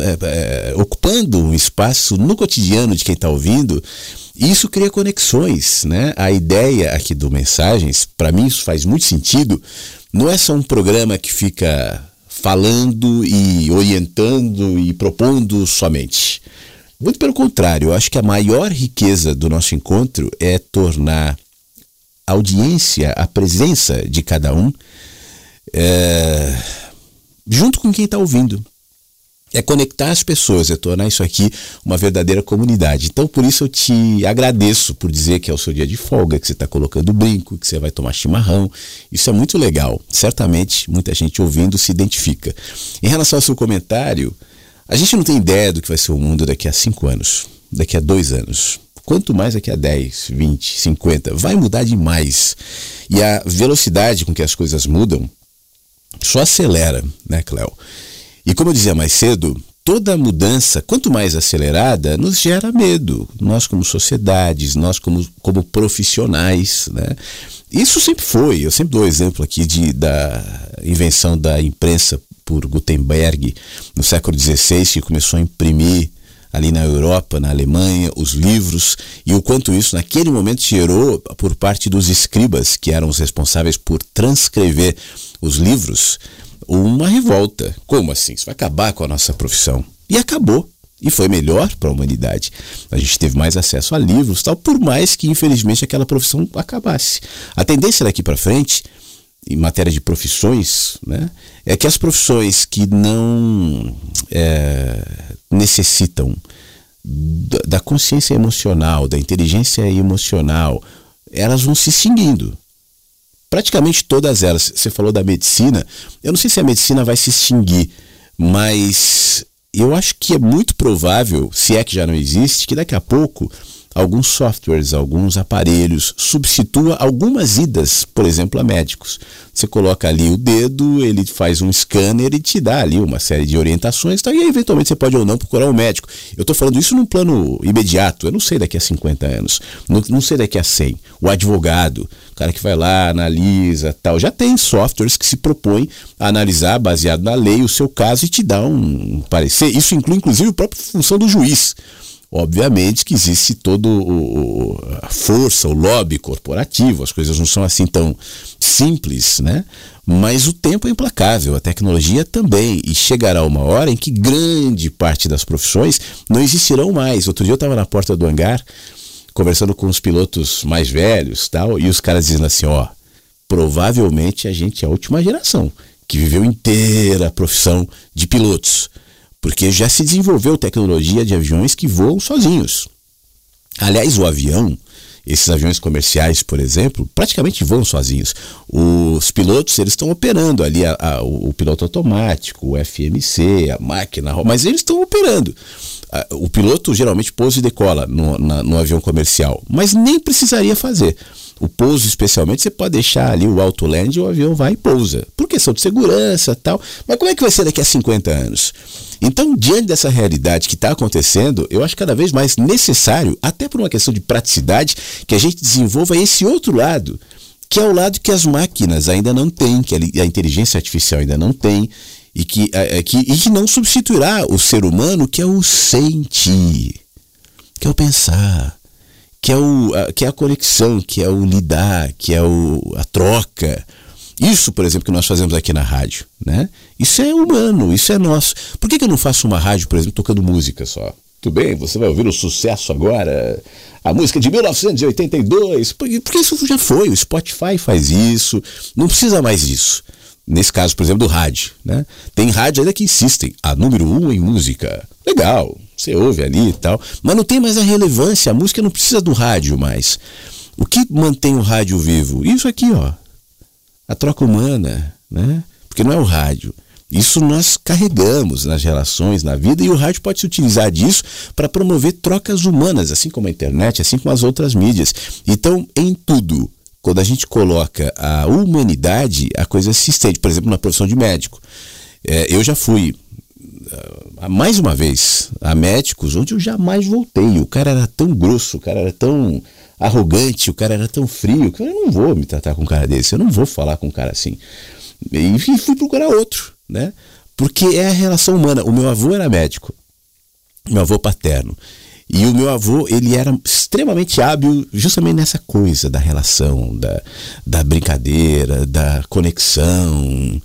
S2: é, é, ocupando um espaço no cotidiano de quem está ouvindo. Isso cria conexões, né? A ideia aqui do Mensagens, para mim isso faz muito sentido, não é só um programa que fica falando e orientando e propondo somente. Muito pelo contrário, eu acho que a maior riqueza do nosso encontro é tornar a audiência, a presença de cada um, é, junto com quem está ouvindo é conectar as pessoas, é tornar isso aqui uma verdadeira comunidade. Então, por isso eu te agradeço por dizer que é o seu dia de folga, que você está colocando brinco, que você vai tomar chimarrão. Isso é muito legal. Certamente muita gente ouvindo se identifica. Em relação ao seu comentário, a gente não tem ideia do que vai ser o mundo daqui a cinco anos, daqui a dois anos. Quanto mais daqui a 10, 20, 50, vai mudar demais. E a velocidade com que as coisas mudam só acelera, né, Cléo? E como eu dizia mais cedo, toda mudança, quanto mais acelerada, nos gera medo. Nós, como sociedades, nós, como, como profissionais. Né? Isso sempre foi. Eu sempre dou o exemplo aqui de, da invenção da imprensa por Gutenberg no século XVI, que começou a imprimir ali na Europa, na Alemanha, os livros e o quanto isso naquele momento gerou por parte dos escribas, que eram os responsáveis por transcrever os livros, uma revolta. Como assim? Isso vai acabar com a nossa profissão. E acabou. E foi melhor para a humanidade. A gente teve mais acesso a livros, tal, por mais que infelizmente aquela profissão acabasse. A tendência daqui para frente, em matéria de profissões, né, é que as profissões que não é, necessitam da consciência emocional, da inteligência emocional, elas vão se extinguindo praticamente todas elas. Você falou da medicina, eu não sei se a medicina vai se extinguir, mas eu acho que é muito provável, se é que já não existe, que daqui a pouco alguns softwares, alguns aparelhos, substitua algumas idas, por exemplo, a médicos. Você coloca ali o dedo, ele faz um scanner e te dá ali uma série de orientações, tá? e aí, eventualmente você pode ou não procurar um médico. Eu estou falando isso num plano imediato, eu não sei daqui a 50 anos, não, não sei daqui a 100. O advogado, o cara que vai lá, analisa, tal, já tem softwares que se propõem a analisar, baseado na lei, o seu caso e te dá um parecer. Isso inclui, inclusive, a própria função do juiz. Obviamente que existe toda a força, o lobby corporativo, as coisas não são assim tão simples, né? Mas o tempo é implacável, a tecnologia também, e chegará uma hora em que grande parte das profissões não existirão mais. Outro dia eu estava na porta do hangar, conversando com os pilotos mais velhos tal, e os caras dizendo assim, ó, provavelmente a gente é a última geração que viveu inteira a profissão de pilotos porque já se desenvolveu tecnologia de aviões que voam sozinhos. Aliás, o avião, esses aviões comerciais, por exemplo, praticamente voam sozinhos. Os pilotos eles estão operando ali a, a, o, piloto automático, o FMC, a máquina, mas eles estão operando. O piloto geralmente pousa e decola no, na, no avião comercial, mas nem precisaria fazer. O pouso, especialmente, você pode deixar ali o autoland e o avião vai e pousa. Por questão de segurança tal. Mas como é que vai ser daqui a 50 anos? Então, diante dessa realidade que está acontecendo, eu acho cada vez mais necessário, até por uma questão de praticidade, que a gente desenvolva esse outro lado, que é o lado que as máquinas ainda não têm, que a inteligência artificial ainda não tem, e que, é, que, e que não substituirá o ser humano, que é o sentir, que é o pensar, que é, o, a, que é a conexão, que é o lidar, que é o, a troca. Isso, por exemplo, que nós fazemos aqui na rádio, né? Isso é humano, isso é nosso. Por que, que eu não faço uma rádio, por exemplo, tocando música só? Tudo bem, você vai ouvir o sucesso agora, a música de 1982, porque, isso já foi, o Spotify faz isso, não precisa mais disso. Nesse caso, por exemplo, do rádio, né? Tem rádio ainda que insistem, a número um em música. Legal, você ouve ali e tal, mas não tem mais a relevância, a música não precisa do rádio mais. O que mantém o rádio vivo? Isso aqui, ó. A troca humana, né? Porque não é o rádio. Isso nós carregamos nas relações, na vida, e o rádio pode se utilizar disso para promover trocas humanas, assim como a internet, assim como as outras mídias. Então, em tudo, quando a gente coloca a humanidade, a coisa se estende. Por exemplo, na profissão de médico. É, eu já fui mais uma vez, a médicos onde eu jamais voltei. O cara era tão grosso, o cara era tão arrogante, o cara era tão frio, que eu não vou me tratar com um cara desse, eu não vou falar com um cara assim. E fui procurar outro, né? Porque é a relação humana. O meu avô era médico, meu avô paterno. E o meu avô, ele era extremamente hábil justamente nessa coisa da relação, da, da brincadeira, da conexão.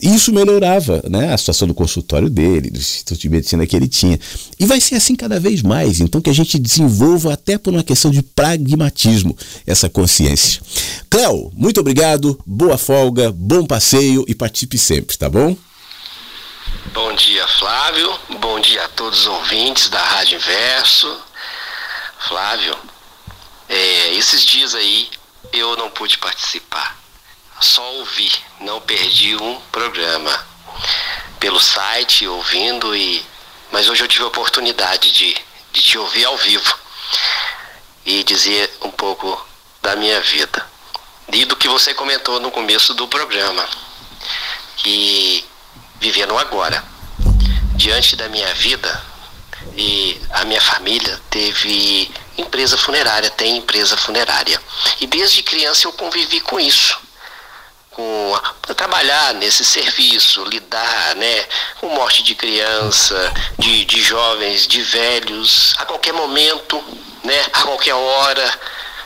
S2: Isso melhorava né, a situação do consultório dele, do Instituto de Medicina que ele tinha. E vai ser assim cada vez mais. Então, que a gente desenvolva, até por uma questão de pragmatismo, essa consciência. Cléo, muito obrigado, boa folga, bom passeio e participe sempre, tá bom?
S10: Bom dia, Flávio. Bom dia a todos os ouvintes da Rádio Inverso. Flávio, é, esses dias aí eu não pude participar só ouvi, não perdi um programa. Pelo site, ouvindo e. Mas hoje eu tive a oportunidade de, de te ouvir ao vivo e dizer um pouco da minha vida. E do que você comentou no começo do programa. Que vivendo agora. Diante da minha vida, e a minha família teve empresa funerária, tem empresa funerária. E desde criança eu convivi com isso com trabalhar nesse serviço, lidar né, com morte de criança, de, de jovens, de velhos, a qualquer momento, né, a qualquer hora,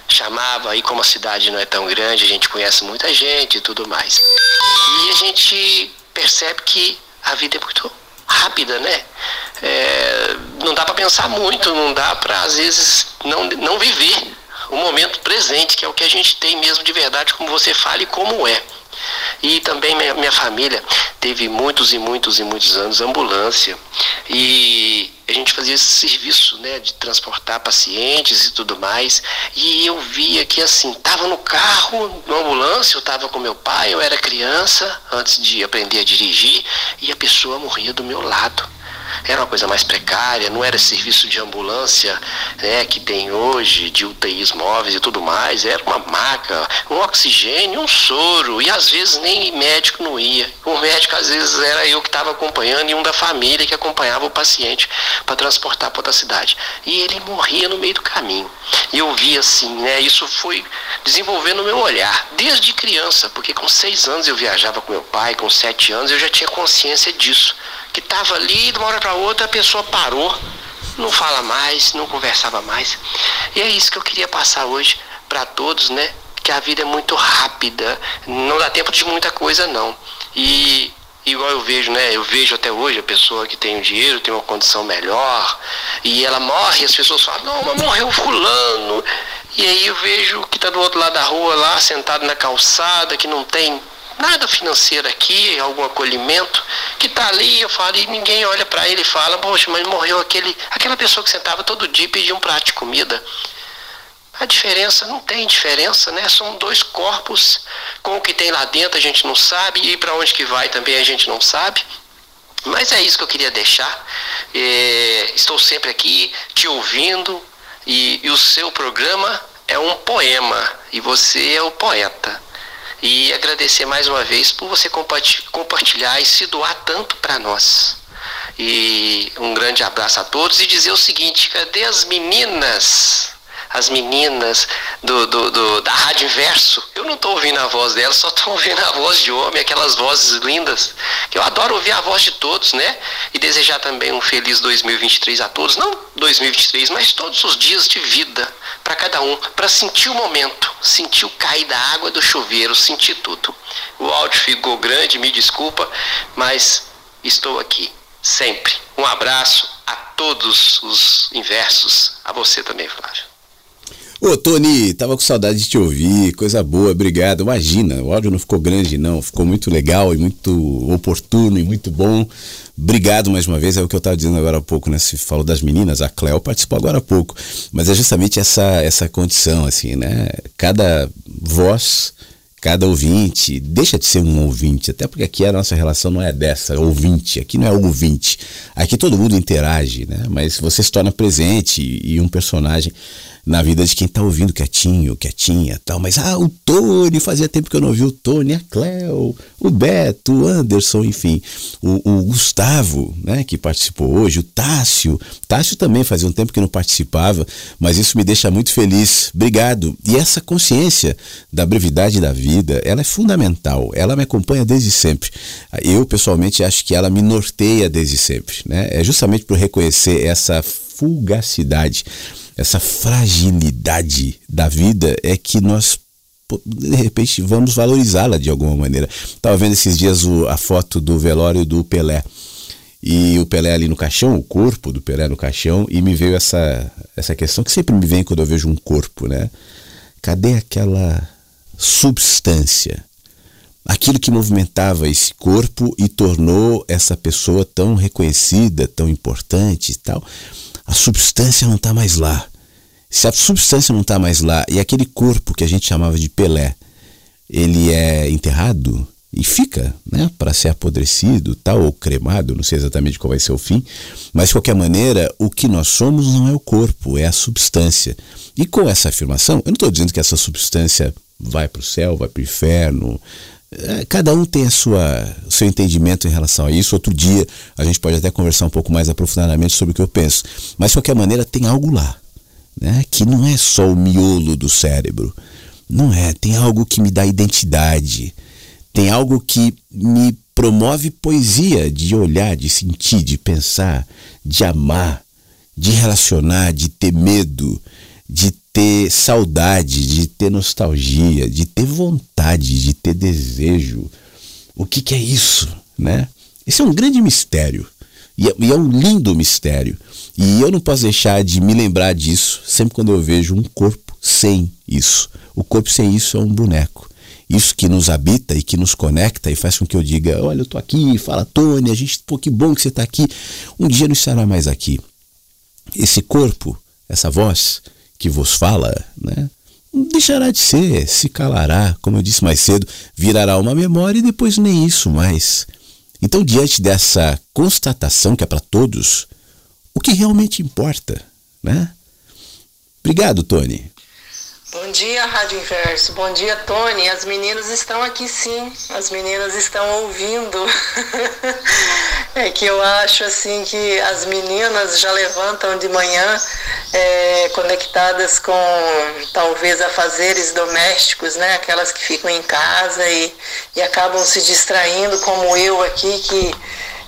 S10: chamava, aí como a cidade não é tão grande, a gente conhece muita gente e tudo mais. E a gente percebe que a vida é muito rápida, né? É, não dá para pensar muito, não dá para às vezes não, não viver o momento presente, que é o que a gente tem mesmo de verdade, como você fala e como é. E também minha, minha família teve muitos e muitos e muitos anos ambulância. E a gente fazia esse serviço, né, de transportar pacientes e tudo mais. E eu via que assim, tava no carro, na ambulância, eu tava com meu pai, eu era criança, antes de aprender a dirigir, e a pessoa morria do meu lado era uma coisa mais precária, não era serviço de ambulância né, que tem hoje, de UTIs móveis e tudo mais, era uma maca, um oxigênio, um soro, e às vezes nem médico não ia. O médico às vezes era eu que estava acompanhando e um da família que acompanhava o paciente para transportar para outra cidade. E ele morria no meio do caminho. E eu vi assim, né, isso foi desenvolvendo o meu olhar, desde criança, porque com seis anos eu viajava com meu pai, com sete anos eu já tinha consciência disso que estava ali, de uma hora para outra a pessoa parou, não fala mais, não conversava mais. E é isso que eu queria passar hoje para todos, né? Que a vida é muito rápida, não dá tempo de muita coisa não. E igual eu vejo, né? Eu vejo até hoje a pessoa que tem o dinheiro, tem uma condição melhor, e ela morre, as pessoas falam, não, mas morreu fulano. E aí eu vejo que está do outro lado da rua lá, sentado na calçada, que não tem nada financeiro aqui, algum acolhimento, que está ali, eu falo, e ninguém olha para ele e fala, poxa, mas morreu aquele, aquela pessoa que sentava todo dia e pedia um prato de comida. A diferença não tem diferença, né? São dois corpos, com o que tem lá dentro a gente não sabe, e para onde que vai também a gente não sabe. Mas é isso que eu queria deixar. É, estou sempre aqui te ouvindo, e, e o seu programa é um poema, e você é o poeta e agradecer mais uma vez por você compartilhar e se doar tanto para nós. E um grande abraço a todos e dizer o seguinte: cadê as meninas? As meninas do, do, do da Rádio Inverso. Eu não estou ouvindo a voz delas, só estou ouvindo a voz de homem, aquelas vozes lindas. Eu adoro ouvir a voz de todos, né? E desejar também um feliz 2023 a todos. Não 2023, mas todos os dias de vida para cada um, para sentir o momento, sentir o cair da água do chuveiro, sentir tudo. O áudio ficou grande, me desculpa, mas estou aqui sempre. Um abraço a todos os inversos, a você também, Flávio.
S2: Ô, Tony, tava com saudade de te ouvir, coisa boa, obrigado. Imagina, o áudio não ficou grande, não, ficou muito legal e muito oportuno e muito bom. Obrigado mais uma vez, é o que eu estava dizendo agora há pouco, né? Se falou das meninas, a Cleo participou agora há pouco, mas é justamente essa, essa condição, assim, né? Cada voz, cada ouvinte, deixa de ser um ouvinte, até porque aqui a nossa relação não é dessa, ouvinte, aqui não é ouvinte, aqui todo mundo interage, né? Mas você se torna presente e um personagem na vida de quem está ouvindo quietinho, quietinha tal. Mas, ah, o Tony, fazia tempo que eu não vi o Tony, a Cleo, o Beto, o Anderson, enfim. O, o, Gustavo, né, que participou hoje, o Tássio. Tássio também fazia um tempo que não participava, mas isso me deixa muito feliz. Obrigado. E essa consciência da brevidade da vida, ela é fundamental. Ela me acompanha desde sempre. Eu, pessoalmente, acho que ela me norteia desde sempre. Né? É justamente por reconhecer essa fugacidade, essa fragilidade da vida é que nós de repente vamos valorizá-la de alguma maneira. Estava vendo esses dias o, a foto do velório do Pelé. E o Pelé ali no caixão, o corpo do Pelé no caixão, e me veio essa, essa questão que sempre me vem quando eu vejo um corpo, né? Cadê aquela substância? Aquilo que movimentava esse corpo e tornou essa pessoa tão reconhecida, tão importante e tal. A substância não está mais lá. Se a substância não está mais lá e aquele corpo que a gente chamava de Pelé, ele é enterrado e fica, né, para ser apodrecido, tal ou cremado, não sei exatamente qual vai ser o fim, mas de qualquer maneira, o que nós somos não é o corpo, é a substância. E com essa afirmação, eu não estou dizendo que essa substância vai para o céu, vai para o inferno. É, cada um tem a sua, o seu entendimento em relação a isso. Outro dia a gente pode até conversar um pouco mais aprofundadamente sobre o que eu penso. Mas de qualquer maneira tem algo lá né? que não é só o miolo do cérebro. Não é, tem algo que me dá identidade, tem algo que me promove poesia de olhar, de sentir, de pensar, de amar, de relacionar, de ter medo, de ter saudade, de ter nostalgia, de ter vontade, de ter desejo. O que, que é isso, né? Esse é um grande mistério e é, e é um lindo mistério. E eu não posso deixar de me lembrar disso sempre quando eu vejo um corpo sem isso. O corpo sem isso é um boneco. Isso que nos habita e que nos conecta e faz com que eu diga: Olha, eu estou aqui, fala Tony, a gente, pô, que bom que você está aqui. Um dia não estará mais aqui. Esse corpo, essa voz que vos fala, né? Deixará de ser, se calará, como eu disse mais cedo, virará uma memória e depois nem isso mais. Então, diante dessa constatação que é para todos, o que realmente importa, né? Obrigado, Tony.
S11: Bom dia, Rádio Inverso. Bom dia, Tony. As meninas estão aqui sim. As meninas estão ouvindo. é que eu acho assim que as meninas já levantam de manhã é, conectadas com talvez afazeres domésticos, né? Aquelas que ficam em casa e, e acabam se distraindo, como eu aqui que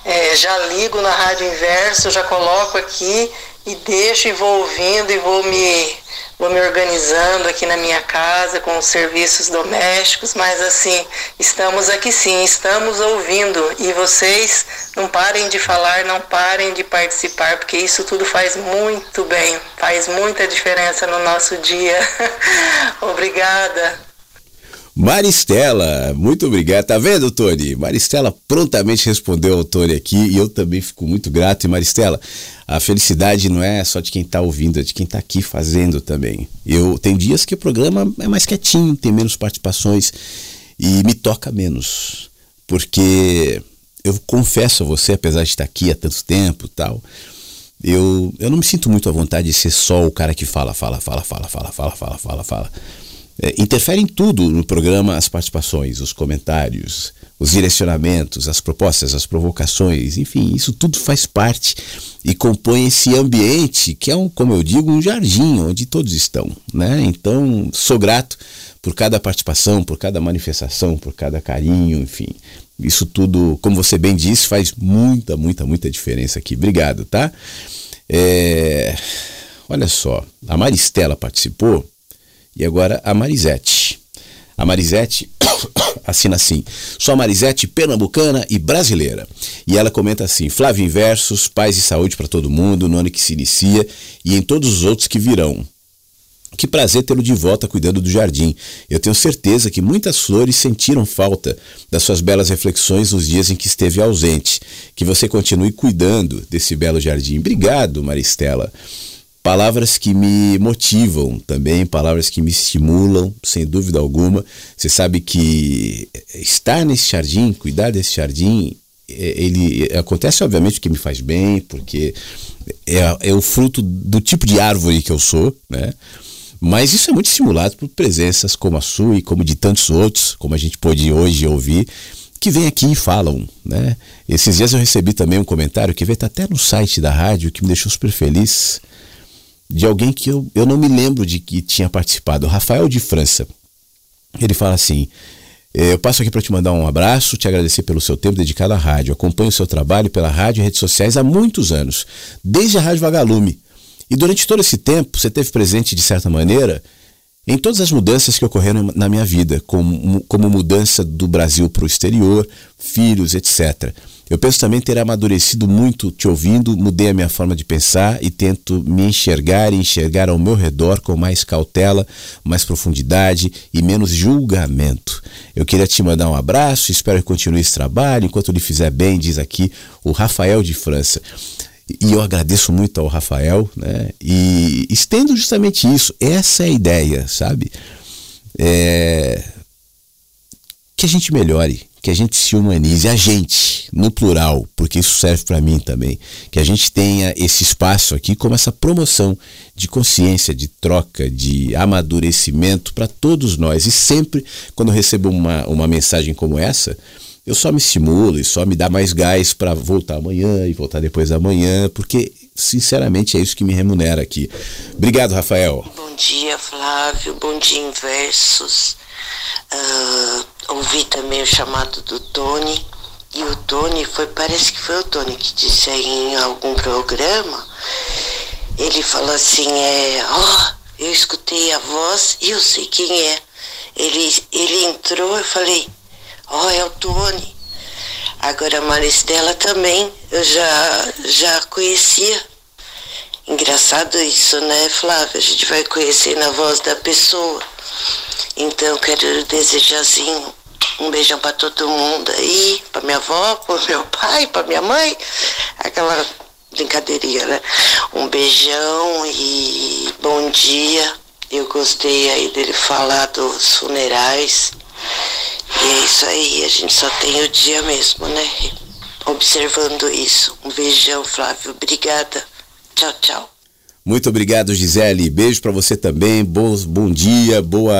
S11: é, já ligo na Rádio Inverso, já coloco aqui e deixo e vou ouvindo e vou me vou me organizando aqui na minha casa com os serviços domésticos, mas assim, estamos aqui sim, estamos ouvindo e vocês não parem de falar, não parem de participar, porque isso tudo faz muito bem, faz muita diferença no nosso dia. Obrigada.
S2: Maristela, muito obrigado. Tá vendo, Tony? Maristela prontamente respondeu ao Tony aqui e eu também fico muito grato. E Maristela, a felicidade não é só de quem está ouvindo, é de quem está aqui fazendo também. Eu tem dias que o programa é mais quietinho, tem menos participações e me toca menos, porque eu confesso a você, apesar de estar aqui há tanto tempo, tal, eu, eu não me sinto muito à vontade de ser só o cara que fala, fala, fala, fala, fala, fala, fala, fala, fala é, interfere em tudo no programa as participações, os comentários, os direcionamentos, as propostas, as provocações, enfim, isso tudo faz parte e compõe esse ambiente que é, um, como eu digo, um jardim onde todos estão. Né? Então, sou grato por cada participação, por cada manifestação, por cada carinho, enfim. Isso tudo, como você bem disse, faz muita, muita, muita diferença aqui. Obrigado, tá? É... Olha só, a Maristela participou e agora a Marisete. A Marisete assina assim: sou a Marisete pernambucana e brasileira. E ela comenta assim: Flávio Inversos, paz e saúde para todo mundo no ano que se inicia e em todos os outros que virão. Que prazer tê-lo de volta cuidando do jardim. Eu tenho certeza que muitas flores sentiram falta das suas belas reflexões nos dias em que esteve ausente. Que você continue cuidando desse belo jardim. Obrigado, Maristela palavras que me motivam também, palavras que me estimulam, sem dúvida alguma. Você sabe que estar nesse jardim, cuidar desse jardim, é, ele acontece obviamente porque me faz bem, porque é, é o fruto do tipo de árvore que eu sou, né? Mas isso é muito estimulado por presenças como a sua e como de tantos outros, como a gente pôde hoje ouvir, que vêm aqui e falam, né? Esses dias eu recebi também um comentário que veio até no site da rádio que me deixou super feliz de alguém que eu, eu não me lembro de que tinha participado, Rafael de França. Ele fala assim: eh, Eu passo aqui para te mandar um abraço, te agradecer pelo seu tempo dedicado à rádio. Acompanho o seu trabalho pela rádio e redes sociais há muitos anos, desde a Rádio Vagalume. E durante todo esse tempo, você teve presente, de certa maneira, em todas as mudanças que ocorreram na minha vida, como, como mudança do Brasil para o exterior, filhos, etc. Eu penso também ter amadurecido muito te ouvindo, mudei a minha forma de pensar e tento me enxergar e enxergar ao meu redor com mais cautela, mais profundidade e menos julgamento. Eu queria te mandar um abraço, espero que continue esse trabalho, enquanto lhe fizer bem, diz aqui o Rafael de França. E eu agradeço muito ao Rafael, né? E estendo justamente isso. Essa é a ideia, sabe? É... Que a gente melhore, que a gente se humanize, a gente, no plural, porque isso serve para mim também, que a gente tenha esse espaço aqui como essa promoção de consciência, de troca, de amadurecimento para todos nós. E sempre, quando eu recebo uma, uma mensagem como essa, eu só me estimulo e só me dá mais gás para voltar amanhã e voltar depois da manhã, porque sinceramente é isso que me remunera aqui. Obrigado, Rafael.
S12: Bom dia, Flávio. Bom dia, Inversos. Uh, ouvi também o chamado do Tony. E o Tony foi, parece que foi o Tony que disse aí em algum programa. Ele falou assim, é, ó, oh, eu escutei a voz e eu sei quem é. Ele, ele entrou, eu falei, ó, oh, é o Tony. Agora a Maristela também, eu já, já conhecia. Engraçado isso, né, Flávia? A gente vai conhecer na voz da pessoa. Então, quero desejar assim um beijão para todo mundo aí, para minha avó, para meu pai, para minha mãe. Aquela brincadeirinha, né? Um beijão e bom dia. Eu gostei aí dele falar dos funerais. E é isso aí, a gente só tem o dia mesmo, né? Observando isso. Um beijão, Flávio. Obrigada. Tchau, tchau.
S2: Muito obrigado, Gisele. Beijo para você também. Bom, bom dia, boa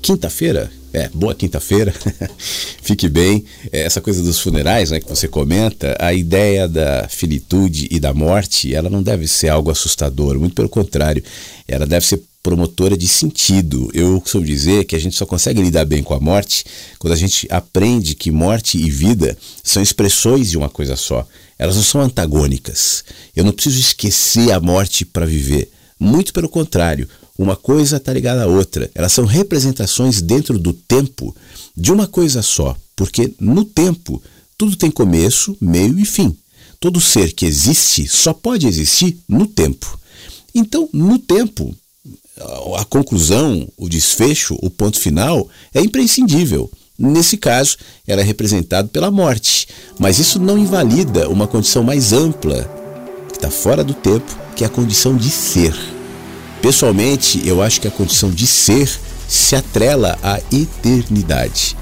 S2: quinta-feira. É, boa quinta-feira. Fique bem. É, essa coisa dos funerais, né, que você comenta, a ideia da finitude e da morte, ela não deve ser algo assustador, muito pelo contrário, ela deve ser promotora de sentido. Eu costumo dizer que a gente só consegue lidar bem com a morte quando a gente aprende que morte e vida são expressões de uma coisa só. Elas não são antagônicas. Eu não preciso esquecer a morte para viver. Muito pelo contrário, uma coisa está ligada à outra. Elas são representações dentro do tempo de uma coisa só, porque no tempo tudo tem começo, meio e fim. Todo ser que existe só pode existir no tempo. Então, no tempo, a conclusão, o desfecho, o ponto final é imprescindível. Nesse caso, era representado pela morte. Mas isso não invalida uma condição mais ampla, que está fora do tempo, que é a condição de ser. Pessoalmente, eu acho que a condição de ser se atrela à eternidade.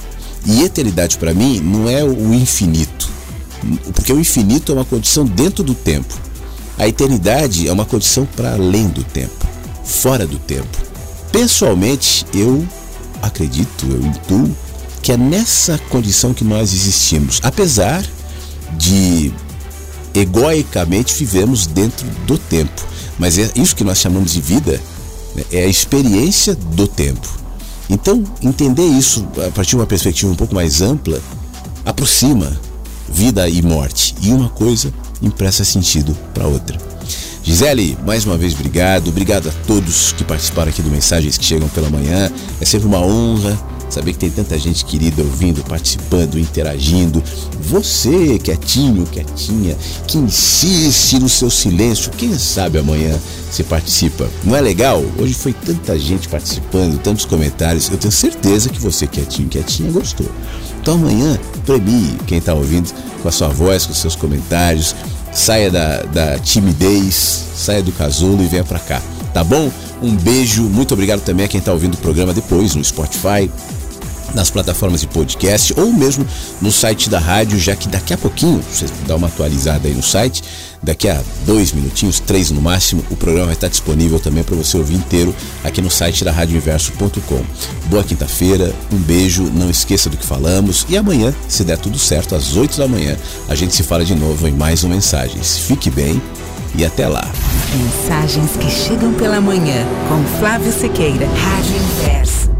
S2: E eternidade para mim não é o infinito, porque o infinito é uma condição dentro do tempo. A eternidade é uma condição para além do tempo, fora do tempo. Pessoalmente, eu acredito, eu intuo que é nessa condição que nós existimos, apesar de egoicamente vivemos dentro do tempo. Mas é isso que nós chamamos de vida, né? é a experiência do tempo. Então, entender isso a partir de uma perspectiva um pouco mais ampla aproxima vida e morte, e uma coisa empresta sentido para outra. Gisele, mais uma vez obrigado, obrigado a todos que participaram aqui do Mensagens que Chegam pela Manhã. É sempre uma honra Saber que tem tanta gente querida ouvindo, participando, interagindo. Você, quietinho, quietinha, que insiste no seu silêncio, quem sabe amanhã você participa. Não é legal? Hoje foi tanta gente participando, tantos comentários. Eu tenho certeza que você, quietinho, quietinha, gostou. Então amanhã, premie quem está ouvindo com a sua voz, com seus comentários. Saia da, da timidez, saia do casulo e venha para cá, tá bom? Um beijo, muito obrigado também a quem está ouvindo o programa depois no Spotify, nas plataformas de podcast ou mesmo no site da rádio, já que daqui a pouquinho, você dá uma atualizada aí no site, daqui a dois minutinhos, três no máximo, o programa vai estar disponível também para você ouvir inteiro aqui no site da radioinverso.com. Boa quinta-feira, um beijo, não esqueça do que falamos e amanhã, se der tudo certo, às oito da manhã, a gente se fala de novo em mais um Mensagens. Fique bem e até lá.
S1: Mensagens que chegam pela manhã com Flávio Sequeira, Rádio Inverso.